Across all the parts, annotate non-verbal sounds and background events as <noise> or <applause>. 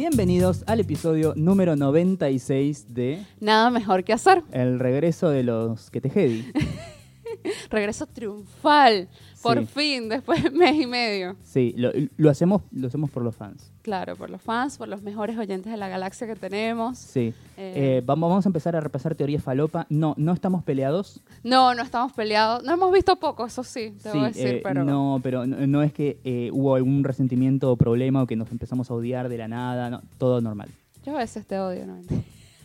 Bienvenidos al episodio número 96 de Nada mejor que hacer. El regreso de los que te jedi. <laughs> Regreso triunfal. Por Sí. fin, después de mes y medio. Sí, lo, lo hacemos, lo hacemos por los fans. Claro, por los fans, por los mejores oyentes de la galaxia que tenemos. Sí. Eh, Eh, vamos, vamos a empezar a repasar teoría falopa. No, no estamos peleados. no, no estamos peleados. No hemos visto poco, eso sí, te voy a Sí, decir, eh, pero... No, pero no, no es que eh, hubo algún resentimiento o problema o que nos empezamos a odiar de la nada. No, todo normal. Yo a veces te odio, ¿no?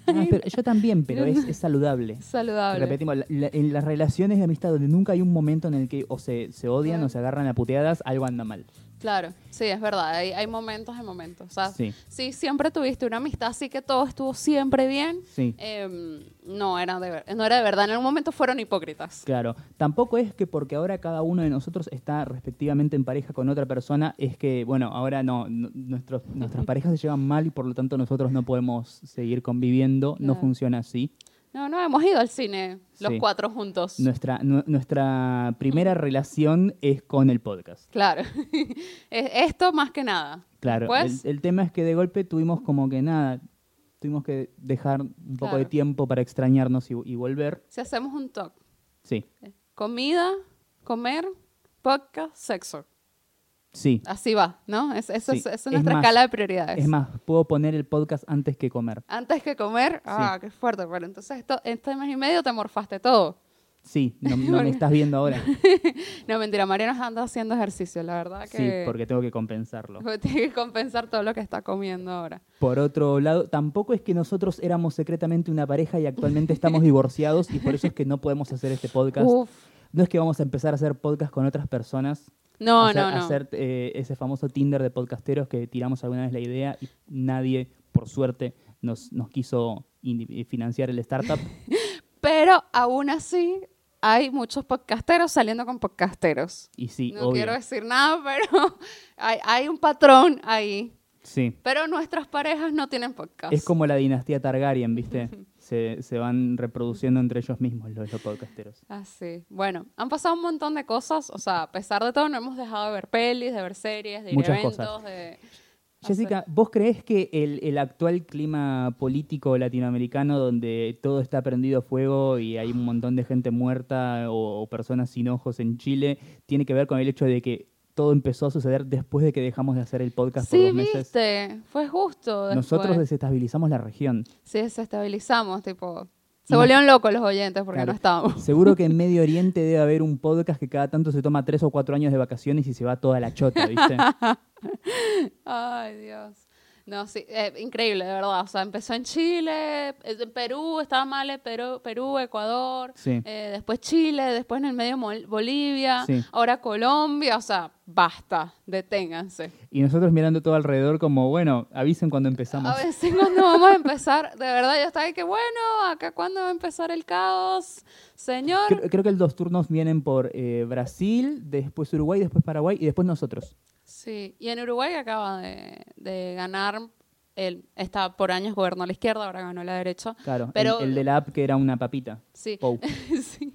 Ah, pero yo también, pero es, es saludable. <laughs> Saludable. Repetimos, la- la- en las relaciones de amistad donde nunca hay un momento en el que o se, se odian Claro. o se agarran a puteadas, algo anda mal. Claro, sí, es verdad. Hay, hay momentos y momentos. O sea, Sí. sí, siempre tuviste una amistad así que todo estuvo siempre bien. Sí. em, no, era de, no era de verdad. En algún momento fueron hipócritas. Claro, tampoco es que porque ahora cada uno de nosotros está respectivamente en pareja con otra persona, es que, bueno, ahora no, no- nuestros, nuestras <laughs> parejas se llevan mal y por lo tanto nosotros no podemos seguir conviviendo, no funciona así. No, no, hemos ido al cine los Sí. cuatro juntos. Nuestra, nu- nuestra primera relación es con el podcast. Claro. <laughs> Es- Esto más que nada. Claro, el, el tema es que de golpe tuvimos como que nada, tuvimos que dejar un poco de tiempo para extrañarnos y, y volver. si hacemos un talk, Sí, comida, comer, podcast, sexo. Sí. Así va, ¿no? Es, eso Sí. es, esa es Es nuestra más, escala de prioridades. Es más, puedo poner el podcast antes que comer. Antes que comer, ah, qué fuerte. Pero entonces esto, este mes y medio te morfaste todo. Sí, no, no me <laughs> estás viendo ahora. <laughs> No, mentira, Mariana anda haciendo ejercicio, la verdad Sí, que... porque tengo que compensarlo. <laughs> Tiene que compensar todo lo que está comiendo ahora. Por otro lado, tampoco es que nosotros éramos secretamente una pareja y actualmente estamos divorciados y por eso es que no podemos hacer este podcast. Uf. No es que vamos a empezar a hacer podcast con otras personas. No, hacer, no, no. Hacer eh, ese famoso Tinder de podcasteros que tiramos alguna vez la idea y nadie, por suerte, nos, nos quiso indi- financiar el startup. <laughs> Pero aún así, hay muchos podcasteros saliendo con podcasteros. Y sí, no obvio. quiero decir nada, <laughs> pero hay, hay un patrón ahí. Sí. Pero nuestras parejas no tienen podcast. Es como la dinastía Targaryen, ¿viste? Se, se van reproduciendo entre ellos mismos los, los podcasteros. Así. Bueno, han pasado un montón de cosas. O sea, a pesar de todo, no hemos dejado de ver pelis, de ver series, de ir Muchas eventos, cosas. de... Jessica, ¿vos crees que el, el actual clima político latinoamericano, donde todo está prendido a fuego y hay un montón de gente muerta o, o personas sin ojos en Chile, tiene que ver con el hecho de que todo empezó a suceder después de que dejamos de hacer el podcast por Sí, dos meses? viste. Fue justo. Nosotros desestabilizamos la región. Sí, desestabilizamos, tipo... Se volvieron locos los oyentes porque Claro. no estábamos. Seguro que en <laughs> Medio Oriente debe haber un podcast que cada tanto se toma tres o cuatro años de vacaciones y se va toda la chota, ¿viste? <laughs> Ay, Dios. No, sí, eh, increíble, de verdad. O sea, empezó en Chile, en Perú, estaba mal, eh, Perú, Perú Ecuador, Sí. eh, después Chile, después en el medio Mol- Bolivia, Sí. ahora Colombia. O sea, basta, deténganse. Y nosotros mirando todo alrededor como, bueno, avisen cuando empezamos. A veces cuando vamos a empezar, de verdad, yo estaba ahí que bueno, acá cuando va a empezar el caos, señor. Creo, creo que los turnos vienen por eh, Brasil, después Uruguay, después Paraguay y después nosotros. Sí, y en Uruguay acaba de, de ganar, él está por años gobernó la izquierda, ahora ganó la derecha. Claro, Pero- el, el de la app que era una papita. Sí, Pou. <laughs> sí.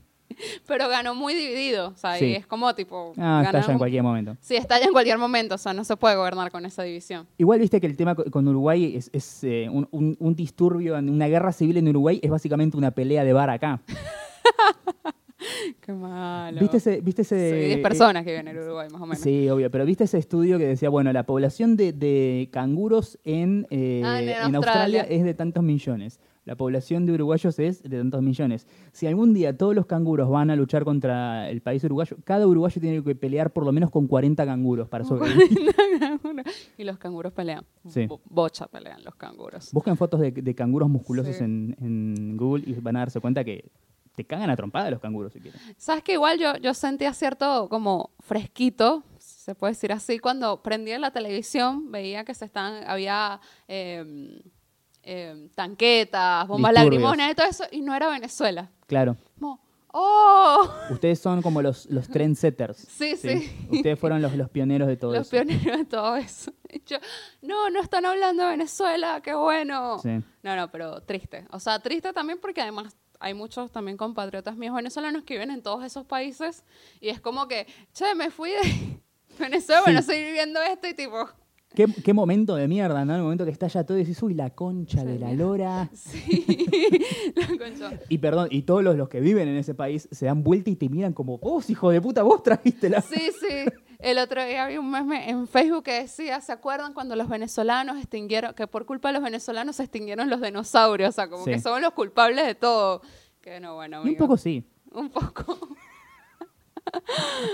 Pero ganó muy dividido, o sea, Sí. y es como tipo... Ah, estalla en cualquier momento. Sí, estalla en cualquier momento, o sea, no se puede gobernar con esa división. Igual viste que el tema co- con Uruguay es, es, eh, un, un- un disturbio, una guerra civil en Uruguay es básicamente una pelea de bar acá. <laughs> <laughs> Qué malo. ¿Viste ese...? Viste ese Sí, 10 eh, personas que viven en Uruguay, más o menos. Sí, obvio, pero viste ese estudio que decía, bueno, la población de, de canguros en, eh, Ah, en en Australia. Australia es de tantos millones. La población de uruguayos es de tantos millones. Si algún día todos los canguros van a luchar contra el país uruguayo, cada uruguayo tiene que pelear por lo menos con 40 canguros para sobrevivir. <laughs> y los canguros pelean. Sí. Bo- bocha pelean los canguros. Busquen fotos de, de canguros musculosos Sí. en, en Google y van a darse cuenta que te cagan a trompada los canguros si quieren. ¿Sabes que igual yo, yo sentía cierto como fresquito, se puede decir así, cuando prendía la televisión, veía que se están, había eh, eh, tanquetas, bombas Disturbios. lacrimógenas y todo eso, y no era Venezuela. Claro. Como, ¡oh! Ustedes son como los, los trendsetters. <laughs> Sí, sí. Ustedes fueron los, los pioneros de todo Los eso. pioneros de todo eso. <laughs> Yo, no, no están hablando de Venezuela, qué bueno. Sí. No, no, pero triste. O sea, triste también porque además hay muchos también compatriotas míos venezolanos que viven en todos esos países y es como que, che, me fui de <laughs> Venezuela, Sí. bueno, estoy viviendo esto y tipo, qué, qué momento de mierda, ¿no? El momento que está ya todo y decís, uy, la concha de la lora. <laughs> Sí, la concha. Y perdón, y todos los, los que viven en ese país se dan vuelta y te miran como, vos, hijo de puta, vos trajiste la... Sí, sí. El otro día había un meme en Facebook que decía, ¿se acuerdan cuando los venezolanos extinguieron, que por culpa de los venezolanos se extinguieron los dinosaurios? O sea, como Sí. que somos los culpables de todo. Que no, bueno, un poco sí. Un poco,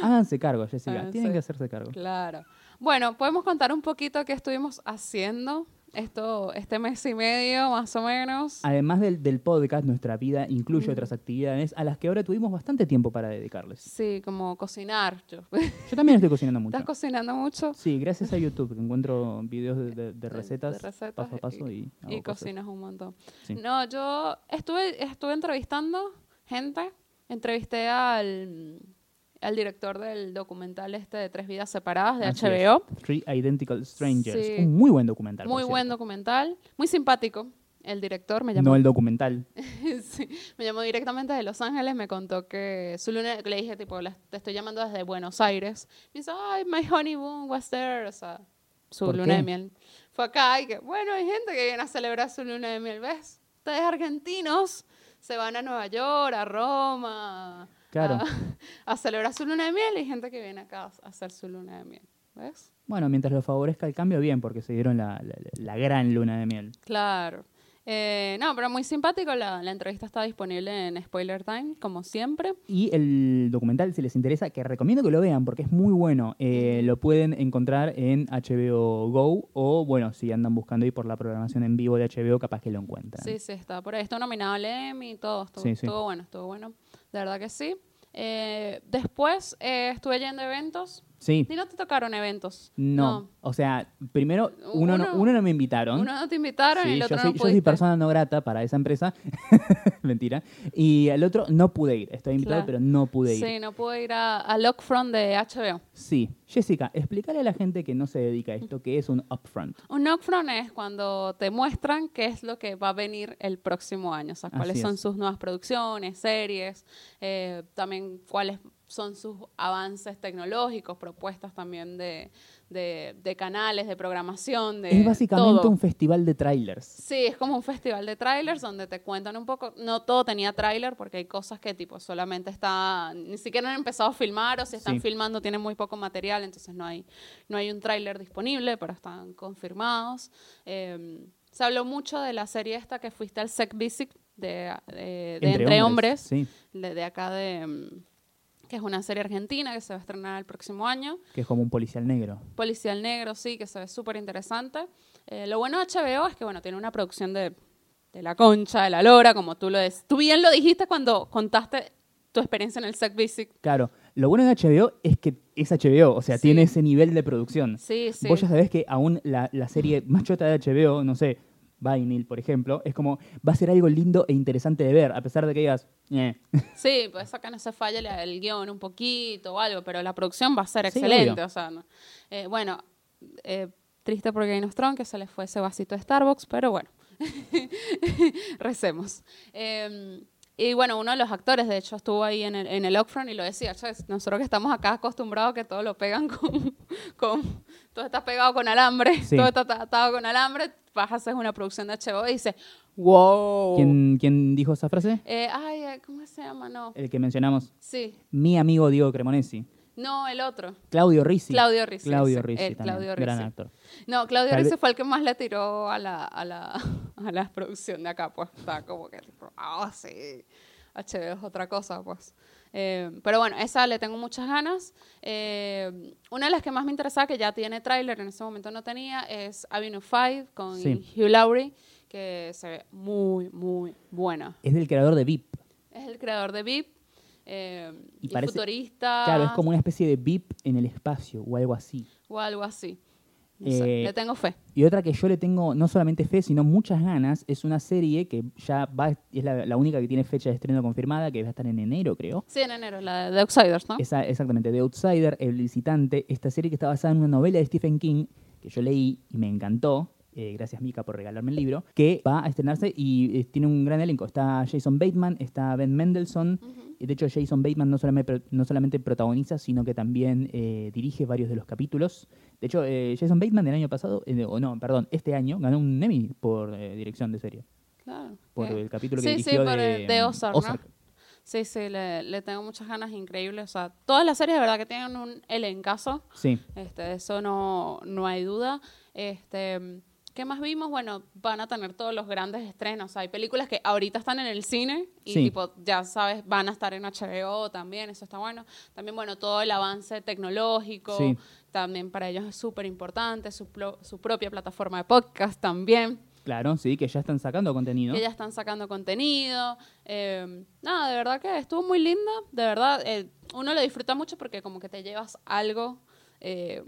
Háganse cargo, Jessica. Háganse. Tienen que hacerse cargo. claro. Bueno, podemos contar un poquito qué estuvimos haciendo esto, este mes y medio, más o menos. Además del, del podcast, nuestra vida incluye Mm. otras actividades a las que ahora tuvimos bastante tiempo para dedicarles. Sí, como cocinar. Yo. Yo también estoy cocinando <laughs> mucho. ¿Estás cocinando mucho? Sí, gracias a YouTube, que encuentro videos de, de- de De- recetas, de recetas paso a paso y, hago Y cosas. cocinas un montón. Sí. No, yo estuve, estuve entrevistando gente. Entrevisté al, al director del documental este de Tres Vidas Separadas de Así HBO. es. Three Identical Strangers. Sí. Un muy buen documental. Muy buen documental. Muy simpático. El director me llamó, No el documental. <laughs> sí, me llamó directamente de Los Ángeles, me contó que su luna, le dije tipo, "La- te estoy llamando desde Buenos Aires. Me dice, ay, my honeymoon was there, o sea, su ¿Por luna qué? de miel. Fue acá y que, bueno, hay gente que viene a celebrar su luna de miel, ¿ves? Ustedes argentinos se van a Nueva York, a Roma, Claro. a, <laughs> a celebrar su luna de miel y hay gente que viene acá a hacer su luna de miel, ¿ves? Bueno, mientras lo favorezca el cambio, bien, porque se dieron la, la- la gran luna de miel. Claro. Eh, no, pero muy simpático. La, la entrevista está disponible en Spoiler Time, como siempre. Y el documental, si les interesa, que recomiendo que lo vean porque es muy bueno, eh, lo pueden encontrar en HBO Go o, bueno, si andan buscando ahí por la programación en vivo de HBO, capaz que lo encuentran. Sí, sí, está por ahí. Está nominado al Emmy y todo. Estuvo, Sí, sí. estuvo bueno, estuvo bueno. De verdad que sí. Eh, después eh, estuve yendo eventos. Sí, ¿Y no te tocaron eventos? no. O sea, primero, uno, no, Uno- uno no me invitaron. Uno no te invitaron Sí, y el yo, soy, no yo soy pudiste. persona no grata para esa empresa. <laughs> Mentira. Y el otro no pude ir. Estoy invitado, Claro. pero no pude ir. Sí, no pude ir a, a Lockfront de HBO. Sí. Jessica, explícale a la gente que no se dedica a esto qué es un upfront. Un Lockfront es cuando te muestran qué es lo que va a venir el próximo año, o sea, cuáles son sus nuevas producciones, series, eh, también cuáles son sus avances tecnológicos, propuestas también de, de- de canales, de programación, de es básicamente todo. un festival de trailers. Sí, es como un festival de trailers donde te cuentan un poco, no todo tenía trailer porque hay cosas que tipo solamente está, ni siquiera han empezado a filmar o si están Sí. filmando tienen muy poco material, entonces no hay, no hay un trailer disponible, pero están confirmados. Eh, se habló mucho de la serie esta que fuiste al Sec Visit de, de- de Entre, Hombres, Sí, de, de acá de... que es una serie argentina que se va a estrenar el próximo año. que es como un policial negro. Policial Negro, sí, que se ve súper interesante. Eh, lo bueno de HBO es que, bueno, tiene una producción de, de la concha, de la lora, como tú lo des. Tú bien lo dijiste cuando contaste tu experiencia en el Sec Visit. Claro, lo bueno de HBO es que es HBO, o sea, Sí. tiene ese nivel de producción. Sí, sí. Vos ya sabés que aún la, la serie más chota de HBO, no sé, Vinyl, por ejemplo, es como, va a ser algo lindo e interesante de ver, a pesar de que digas, eh. <laughs> Sí, pues acá no se falla el, el guion un poquito o algo, pero la producción va a ser excelente. O sea, no. Eh, bueno, eh, triste por Game of Thrones que se le fue ese vasito de Starbucks, pero bueno, <laughs> recemos. Y bueno, uno de los actores, de hecho, estuvo ahí en el, en el Upfront y lo decía, "Chas, nosotros que estamos acá acostumbrados a que todo lo pegan <laughs> con, con todo está pegado con alambre, Sí. todo está atado con alambre, vas a hacer una producción de HBO y dices, wow. ¿Quién, quién dijo esa frase? Eh, ay, eh, ¿cómo se llama? No. El que mencionamos, Sí. mi amigo Diego Cremonesi. No, el otro. Claudio Rizzi. Claudio Rizzi, Claudio Rizzi también, Claudio gran Rizzi. actor. No, Claudio Tal Rizzi vez- fue el que más le tiró a la, a la, <laughs> a la producción de acá, pues. Está como que, ah, sí, HBO es otra cosa, pues. Eh, pero bueno, esa le tengo muchas ganas. Eh, una de las que más me interesaba, que ya tiene tráiler, en ese momento no tenía, es Avenue 5 con Sí. Hugh Laurie, que se ve muy, muy buena. Es del creador de VIP. Es el creador de VIP. Eh, Y y, parece- futurista. Claro, es como una especie de VIP en el espacio o algo así. O algo así. No sé, Eh, le tengo fe. Y otra que yo le tengo no solamente fe, sino muchas ganas, es una serie que ya va, es la, la única que tiene fecha de estreno confirmada, que va a estar en enero, creo. Sí, en enero, la de Outsiders, ¿no? Esa, exactamente, The Outsider, El Visitante, esta serie que está basada en una novela de Stephen King, que yo leí y me encantó. Eh, gracias Mika por regalarme el libro, que va a estrenarse y eh, tiene un gran elenco. Está Jason Bateman, está Ben Mendelssohn, De hecho, Jason Bateman no solamente, no solamente protagoniza, sino que también eh, dirige varios de los capítulos. De hecho, eh, Jason Bateman el año pasado, o no, perdón, este año ganó un Emmy por dirección de serie. Claro. Por el capítulo que Sí, sí, dirigió por de, el de mm, Ozark, ¿no? Sí, sí, le, le tengo muchas ganas increíbles. O sea, todas las series de verdad que tienen un elencazo. Sí, Este, de eso no, no hay duda. Este, ¿Qué más vimos? Bueno, van a tener todos los grandes estrenos. Hay películas que ahorita están en el cine y Sí. tipo, ya sabes, van a estar en HBO también, eso está bueno. También, bueno, todo el avance tecnológico, Sí. también para ellos es súper importante, su, su propia plataforma de podcast también, claro, sí, que ya están sacando contenido. que ya están sacando contenido. Eh, nada, de verdad que estuvo muy linda, de verdad, eh, uno lo disfruta mucho porque como que te llevas algo, eh,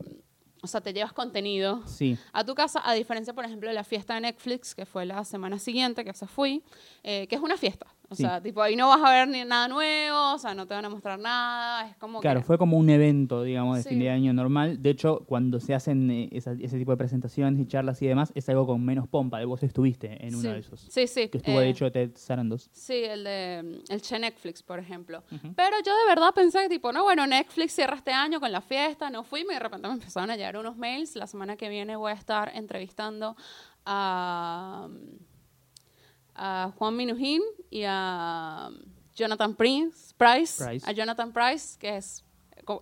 o sea, te llevas contenido Sí, a tu casa, a diferencia, por ejemplo, de la fiesta de Netflix, que fue la semana siguiente, que se fui, eh, que es una fiesta. O Sí. sea, tipo, ahí no vas a ver ni nada nuevo, o sea, no te van a mostrar nada, es como claro, que... fue como un evento, digamos, de Sí. fin de año normal. De hecho, cuando se hacen eh, esa- ese tipo de presentaciones y charlas y demás, es algo con menos pompa. Vos estuviste en uno de esos. Sí, sí. Que estuvo, eh, de hecho, Ted Sarandos. Sí, el de mm, el Che Netflix, por ejemplo. Pero yo de verdad pensé tipo, no, bueno, Netflix cierra este año con la fiesta, no fui, y de repente me empezaron a llegar unos mails. La semana que viene voy a estar entrevistando a, a Juan Minujín y a Jonathan Prince, Price, Price. a Jonathan Price, que es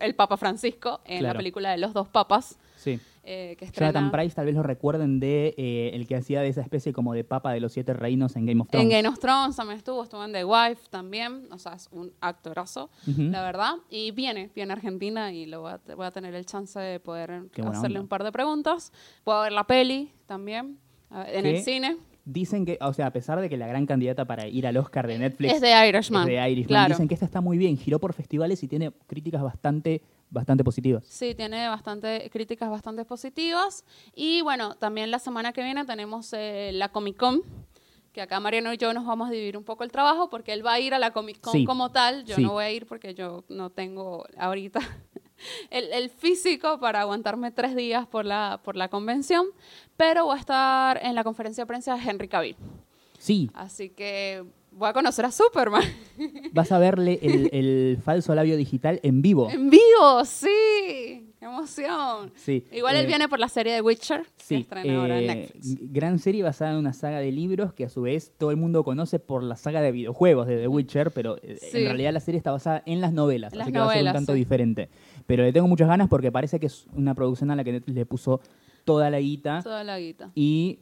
el Papa Francisco en la película de los dos papas. Sí. eh, que estrena Jonathan Price tal vez lo recuerden de eh, el que hacía de esa especie como de papa de los siete reinos en Game of Thrones. En Game of Thrones también estuvo, estuvo en The Wife también, o sea, es un actorazo, Ujú. la verdad. Y viene, viene a Argentina y lo voy a, voy a tener el chance de poder hacerle onda. un par de preguntas. Puedo ver la peli también en ¿Qué? el cine. Dicen que, o sea, a pesar de que la gran candidata para ir al Oscar de Netflix Es de Irishman. es de Irishman, Claro. dicen que esta está muy bien, giró por festivales y tiene críticas bastante, bastante positivas. Sí, tiene bastante críticas bastante positivas. Y bueno, también la semana que viene tenemos eh, la Comic Con, que acá Mariano y yo nos vamos a dividir un poco el trabajo porque él va a ir a la Comic Con Sí. como tal. Yo Sí. no voy a ir porque yo no tengo ahorita el, el físico para aguantarme tres días por la, por la convención, pero voy a estar en la conferencia de prensa de Henry Cavill. Sí, Así que voy a conocer a Superman. vas a verle el, el falso labio digital en vivo. en vivo, sí. ¡Qué emoción! Sí. Igual él Eh, viene por la serie de Witcher, que Sí, ahora en eh, Netflix. gran serie basada en una saga de libros que a su vez todo el mundo conoce por la saga de videojuegos de The Witcher, pero eh, Sí. en realidad la serie está basada en las novelas, Las así que va a ser un tanto sí. diferente. Pero le tengo muchas ganas porque parece que es una producción a la que Netflix le puso toda la guita Toda la guita. y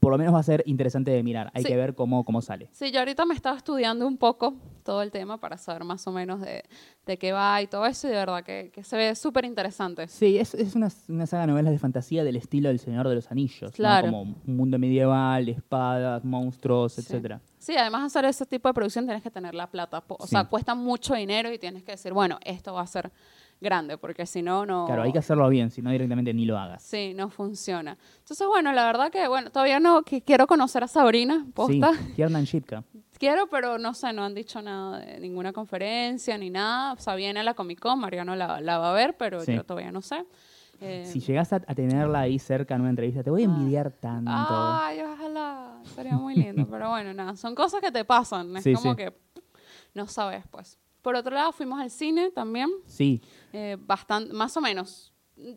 por lo menos va a ser interesante de mirar. Hay Sí. que ver cómo, cómo sale. Sí, yo ahorita me estaba estudiando un poco todo el tema para saber más o menos de, de qué va y todo eso, y de verdad que, que se ve súper interesante. Sí, es, es una, una saga de novelas de fantasía del estilo del Señor de los Anillos. ¿no? Claro. Como un mundo medieval, espadas, monstruos, Sí. etcétera. Sí, además hacer ese tipo de producción tienes que tener la plata. O Sí. sea, cuesta mucho dinero y tienes que decir, bueno, esto va a ser grande, porque si no, no... Claro, hay que hacerlo bien, si no directamente ni lo hagas. Sí, no funciona. Entonces, bueno, la verdad que, bueno, todavía no, que quiero conocer a Sabrina, posta. Sí, Kiernan Shipka. <laughs> Quiero, pero no sé, no han dicho nada de ninguna conferencia ni nada. O sea, viene a la Comic Con, Mariano la, la va a ver, pero Sí. yo todavía no sé. Eh, Si llegas a, a tenerla ahí cerca en una entrevista, te voy a Ah. envidiar tanto. Ay, ojalá. Sería muy lindo. <laughs> pero bueno, nada. Son cosas que te pasan. Es Sí, como sí. que no sabes, pues. Por otro lado, fuimos al cine también. Sí, eh, bastante, más o menos.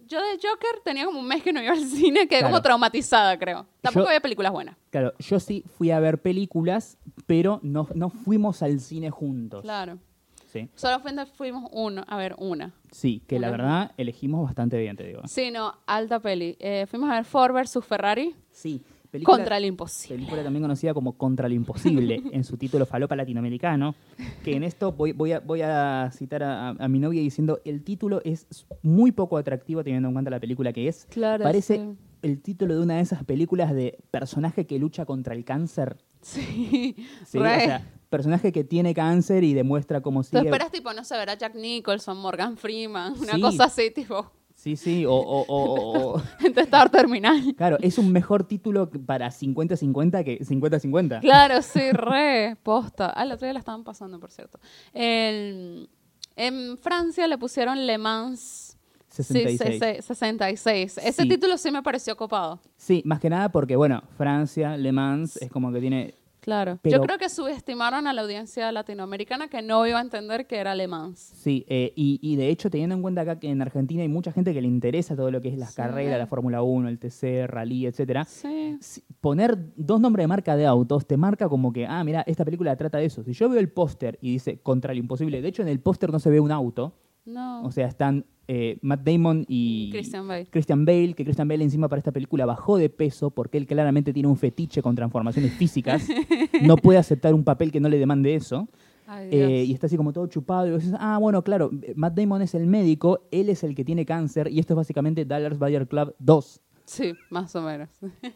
Yo de Joker tenía como un mes que no iba al cine, quedé como traumatizada, creo. Tampoco Yo- había películas buenas. claro, yo sí fui a ver películas, pero no, no fuimos al cine juntos. Claro. Sí, Solo fuimos, uno, a ver, una. sí que la verdad elegimos bastante bien, te digo. Sí, no, alta peli. Eh, fuimos a ver Ford versus Ferrari Sí, película, contra el imposible. película también conocida como Contra lo Imposible, <laughs> en su título Falopa Latinoamericano, que en esto voy, voy, a, voy a citar a, a mi novia diciendo, el título es muy poco atractivo teniendo en cuenta la película que es. Claro, Parece sí. el título de una de esas películas de personaje que lucha contra el cáncer. Sí, Sí, o sea, personaje que tiene cáncer y demuestra cómo sigue. esperas, tipo, no sé, ver a Jack Nicholson, Morgan Freeman, una Sí. cosa así, tipo, Sí, sí, o, o- o- <laughs> terminal. Claro, es un mejor título para 50-50 que 50-50. Claro, sí, re, posta. Ah, el otro día la estaban pasando, por cierto. El- en Francia le pusieron Le Mans 66. Sí, se- se- 66. Ese Sí. título sí me pareció copado. Sí, más que nada porque, bueno, Francia, Le Mans, es como que tiene Claro. Pero- Yo creo que subestimaron a la audiencia latinoamericana que no iba a entender que era alemán. Sí, eh, y, y de hecho, teniendo en cuenta acá que en Argentina hay mucha gente que le interesa todo lo que es las Sí. carreras, la Fórmula 1, el TC, Rally, etcétera. Sí. Poner dos nombres de marca de autos te marca como que, ah, mira, esta película trata de eso. Si yo veo el póster y dice contra lo imposible, de hecho en el póster no se ve un auto, No. o sea, están eh, Matt Damon y Christian Bale. Christian Bale, que Christian Bale encima para esta película bajó de peso porque él claramente tiene un fetiche con transformaciones físicas, <laughs> no puede aceptar un papel que no le demande eso. Ay. Eh, y está así como todo chupado. Y vos dices, ah, bueno, claro, Matt Damon es el médico, él es el que tiene cáncer, y esto es básicamente Dallas Buyer Club 2. Sí, más o menos. <laughs>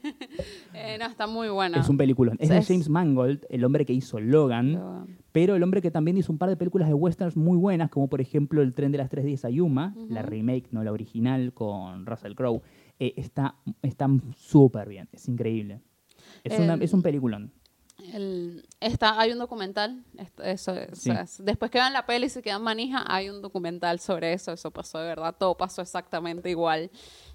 Eh, no, está muy buena. Es un peliculón. Es de es- James Mangold, el hombre que hizo Logan, pero el hombre que también hizo un par de películas de westerns muy buenas, como por ejemplo El tren de las tres días a Yuma, la remake, no la original, con Russell Crowe. Eh, está está súper bien, es increíble. Es, una- El- es un peliculón. El, está, hay un documental, eso, es- Sí. o sea, es- después que vean la peli y se quedan manija, hay un documental sobre eso, eso pasó de verdad, todo pasó exactamente igual.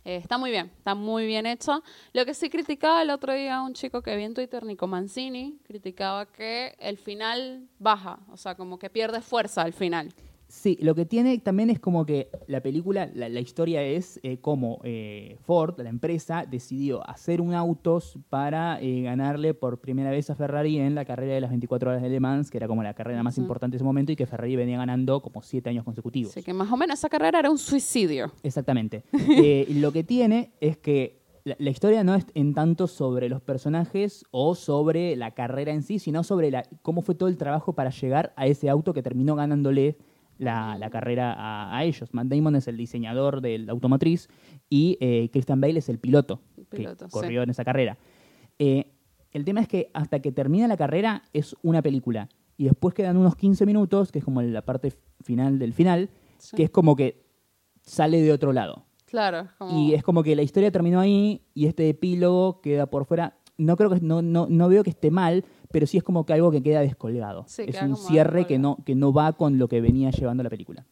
Eh, está muy bien, está muy bien hecho. Lo que sí criticaba el otro día un chico que vi en Twitter, Nico Mancini, criticaba que el final baja, o sea, como que pierde fuerza al final. Sí, lo que tiene también es como que la película, la, la historia es eh, cómo eh, Ford, la empresa, decidió hacer un autos para eh, ganarle por primera vez a Ferrari en la carrera de las 24 horas de Le Mans, que era como la carrera más importante de ese momento y que Ferrari venía ganando como siete años consecutivos. Así que más o menos esa carrera era un suicidio. Exactamente. <laughs> Eh, lo que tiene es que la, la historia no es en tanto sobre los personajes o sobre la carrera en sí, sino sobre la, cómo fue todo el trabajo para llegar a ese auto que terminó ganándole la, la carrera a, a ellos. Matt Damon es el diseñador del automotriz y eh, Christian Bale es el piloto, piloto, que sí. corrió en esa carrera. Eh, el tema es que hasta que termina la carrera es una película y después quedan unos 15 minutos, que es como la parte final del final, Sí. que es como que sale de otro lado. Claro, como... Y es como que la historia terminó ahí y este epílogo queda por fuera. No creo que no, no, no veo que esté mal, pero sí es como que algo que queda descolgado. Sí, es queda un cierre que no, que no va con lo que venía llevando la película.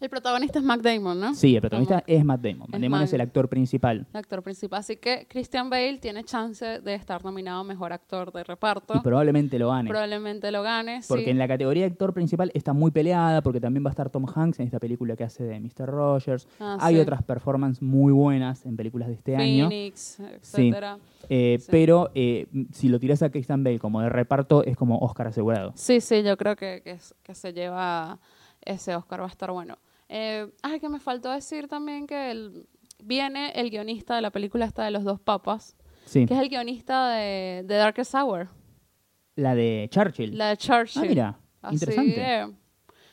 El protagonista es Mac Damon, ¿no? Sí, el protagonista es Matt Damon. Matt Damon es Matt. el actor principal. el actor principal. Así que Christian Bale tiene chance de estar nominado a mejor actor de reparto. Y probablemente lo gane. Probablemente lo gane. Porque sí. en la categoría de actor principal está muy peleada, porque también va a estar Tom Hanks en esta película que hace de Mr. Rogers. Ah, Hay sí. otras performances muy buenas en películas de este año. Phoenix, etcétera. Eh, Sí. Pero eh, si lo tiras a Christian Bale como de reparto, es como Oscar asegurado. Sí, sí, yo creo que, que se lleva ese Oscar, va a estar bueno. Eh, ay, que me faltó decir también que el- viene el guionista de la película esta de los dos papas, Sí. que es el guionista de, de Darkest Hour, La de Churchill. la de Churchill. Ah, mira, Así interesante. que-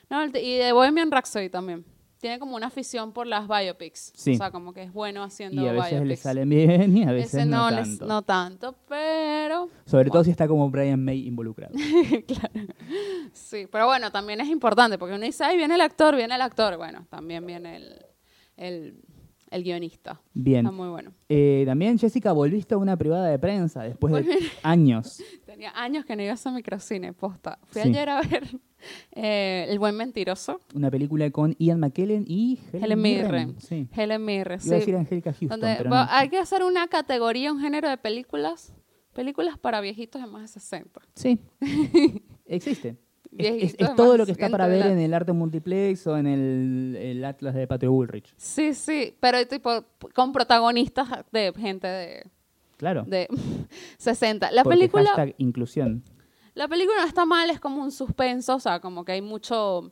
no, y de Bohemian Rhapsody también. Tiene como una afición por las biopics. Sí. O sea, como que es bueno haciendo y a veces le biopics. salen bien y a veces Ese no, no, les- tanto. no tanto, pero Sobre todo si está como Brian May involucrado. <laughs> claro. Sí, pero bueno, también es importante porque uno dice, ay, viene el actor, viene el actor. Bueno, también viene el, el, el guionista. Bien. Está muy bueno. Eh, también, Jessica, volviste a una privada de prensa después de años. <laughs> Tenía años que no iba a microcine, posta. Fui Sí. ayer a ver <laughs> eh, El buen mentiroso, Una película con Ian McKellen y Helen, Helen Mirren. Sí. Helen Mirren. Iba a sí. decir Angélica Houston, Donde pero no. hay que hacer una categoría, un género de películas, películas para viejitos de más de 60. Sí. <laughs> Existe. Es, todo lo que está para ver en el arte multiplex o en el, el Atlas de Patio Bullrich. Sí, sí, pero tipo con protagonistas de gente de, Claro. de <laughs> 60. La porque película hashtag inclusión. La película no está mal, es como un suspenso, o sea, como que hay mucho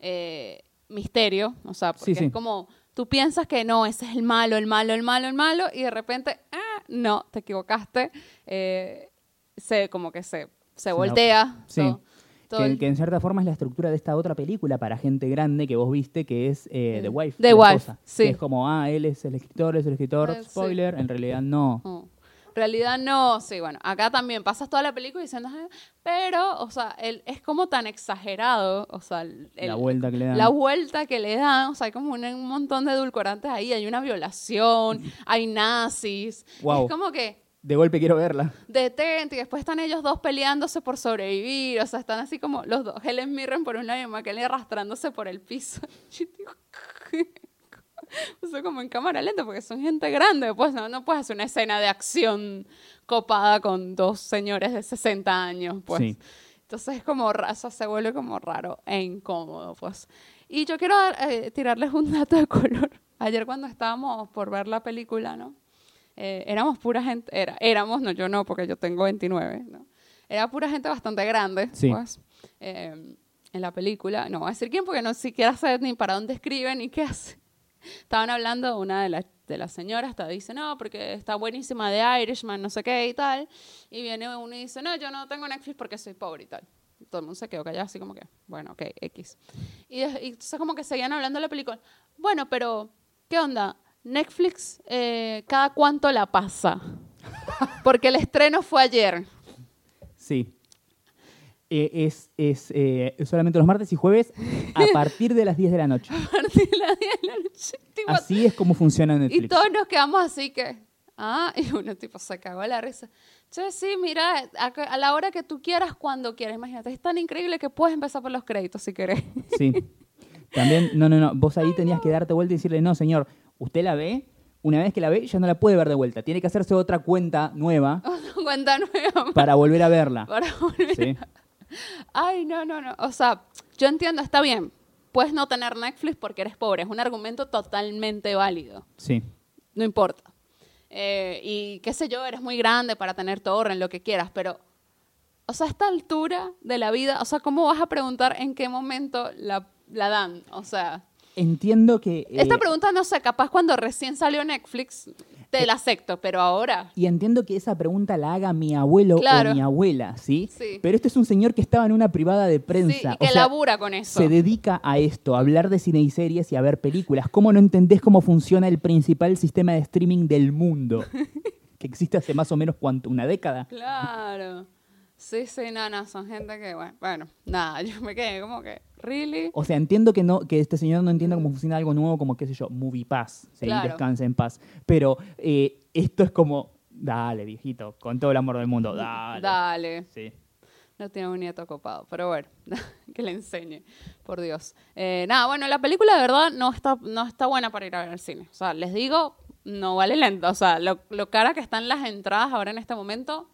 eh, misterio, o sea, porque Sí, sí. es como, tú piensas que no, ese es el malo, el malo, el malo, el malo, y de repente, ah, no, te equivocaste, eh, se, como que se, se voltea. sí. todo- todo Que, el- que en cierta forma es la estructura de esta otra película para gente grande que vos viste, que es eh, The Wife. The Wife, esposa. sí. Que es como, ah, él es el escritor, es el escritor, sí. spoiler, en realidad no. No. Realidad no, sí, bueno, acá también pasas toda la película diciendo, "Ah", pero, o sea, él es como tan exagerado, o sea, el- la vuelta que le dan. la vuelta que le dan, o sea, hay como un, un montón de edulcorantes ahí, hay una violación, <laughs> hay nazis, Wow. es como que De golpe quiero verla. detente y después están ellos dos peleándose por sobrevivir, o sea, están así como los dos, Helen Mirren por un lado y McKellen arrastrándose por el piso. <laughs> <laughs> Yo digo, O sea, como en cámara lenta, porque son gente grande. Pues no, no puedes hacer una escena de acción copada con dos señores de 60 años, pues. Sí. Entonces es como raza, se vuelve como raro e incómodo, pues. Y yo quiero eh, tirarles un dato de color. <laughs> Ayer cuando estábamos por ver la película, ¿no? Eh, éramos pura gente, era, éramos, no, yo no, porque yo tengo 29, ¿no? Era pura gente bastante grande, Sí. pues, eh, en la película. No voy a decir quién, porque no siquiera sé ni para dónde escriben ni qué hace. Estaban hablando, una de las de las señoras hasta dice, no, porque está buenísima de Irishman, no sé qué y tal. Y viene uno y dice, no, yo no tengo Netflix porque soy pobre y tal. Todo el mundo se quedó callado así como que, bueno, ok, X. Y entonces como que seguían hablando de la película. Bueno, pero, ¿qué onda? Netflix, eh, ¿cada cuánto la pasa? Porque el estreno fue ayer. Sí. Eh, es es eh, solamente los martes y jueves a <laughs> partir de las 10 de la noche. A partir de las 10 de la noche. <laughs> tipo, Así es como funciona y Netflix. todos nos quedamos así que, ah, <laughs> y uno tipo se cagó la risa. Che, sí, mira, a, a la hora que tú quieras, cuando quieras. Imagínate, es tan increíble que puedes empezar por los créditos si querés. Sí. También, no, no, no. Vos ahí tenías que darte vuelta y decirle, no, señor, usted la ve. Una vez que la ve, ya no la puede ver de vuelta. Tiene que hacerse otra cuenta nueva Cuenta nueva para volver a verla. para volver. Sí. Ay, no, no, no. O sea, yo entiendo, está bien. Puedes no tener Netflix porque eres pobre. Es un argumento totalmente válido. Sí. No importa. Eh, y qué sé yo, eres muy grande para tener torre, lo que quieras, pero, o sea, a esta altura de la vida, o sea, ¿cómo vas a preguntar en qué momento la, la dan? O sea, Entiendo que... eh, esta pregunta, no sé, capaz cuando recién salió Netflix, te la acepto, pero ahora, Y entiendo que esa pregunta la haga mi abuelo Claro. o mi abuela, ¿sí? Sí. Pero este es un señor que estaba en una privada de sí, prensa. y que o sea, labura con eso. se dedica a esto, a hablar de cine y series y a ver películas. ¿Cómo no entendés cómo funciona el principal sistema de streaming del mundo? <laughs> que existe hace más o menos, ¿cuánto? ¿Una década? Claro. Sí, sí, no, no, son gente que, bueno, bueno, nada, <laughs> yo me quedé como que, ¿really? O sea, entiendo que no que este señor no entienda cómo funciona algo nuevo como, qué sé yo, Movie Pass. ¿sí? Claro. Descanse en paz. Pero eh, esto es como, dale, viejito, con todo el amor del mundo, dale. Dale. Sí. No tiene un nieto copado, pero bueno, <laughs> que le enseñe, por Dios. Eh, nada, bueno, la película de verdad no está, no está buena para ir a ver al cine. O sea, les digo, no vale lento. O sea, lo, lo cara que están las entradas ahora en este momento,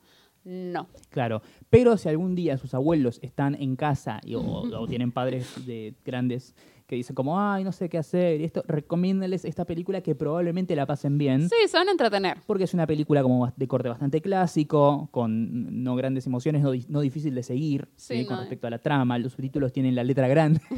no. Claro, pero si algún día sus abuelos están en casa y- o, o <laughs> tienen padres de grandes que dicen como, ay, no sé qué hacer, y esto, recomiéndales esta película que probablemente la pasen bien. Sí, se van a entretener. Porque es una película como de corte bastante clásico, con no grandes emociones, no, di- no difícil de seguir Sí, ¿sí? no, con respecto a la trama. Los subtítulos tienen la letra grande. <laughs>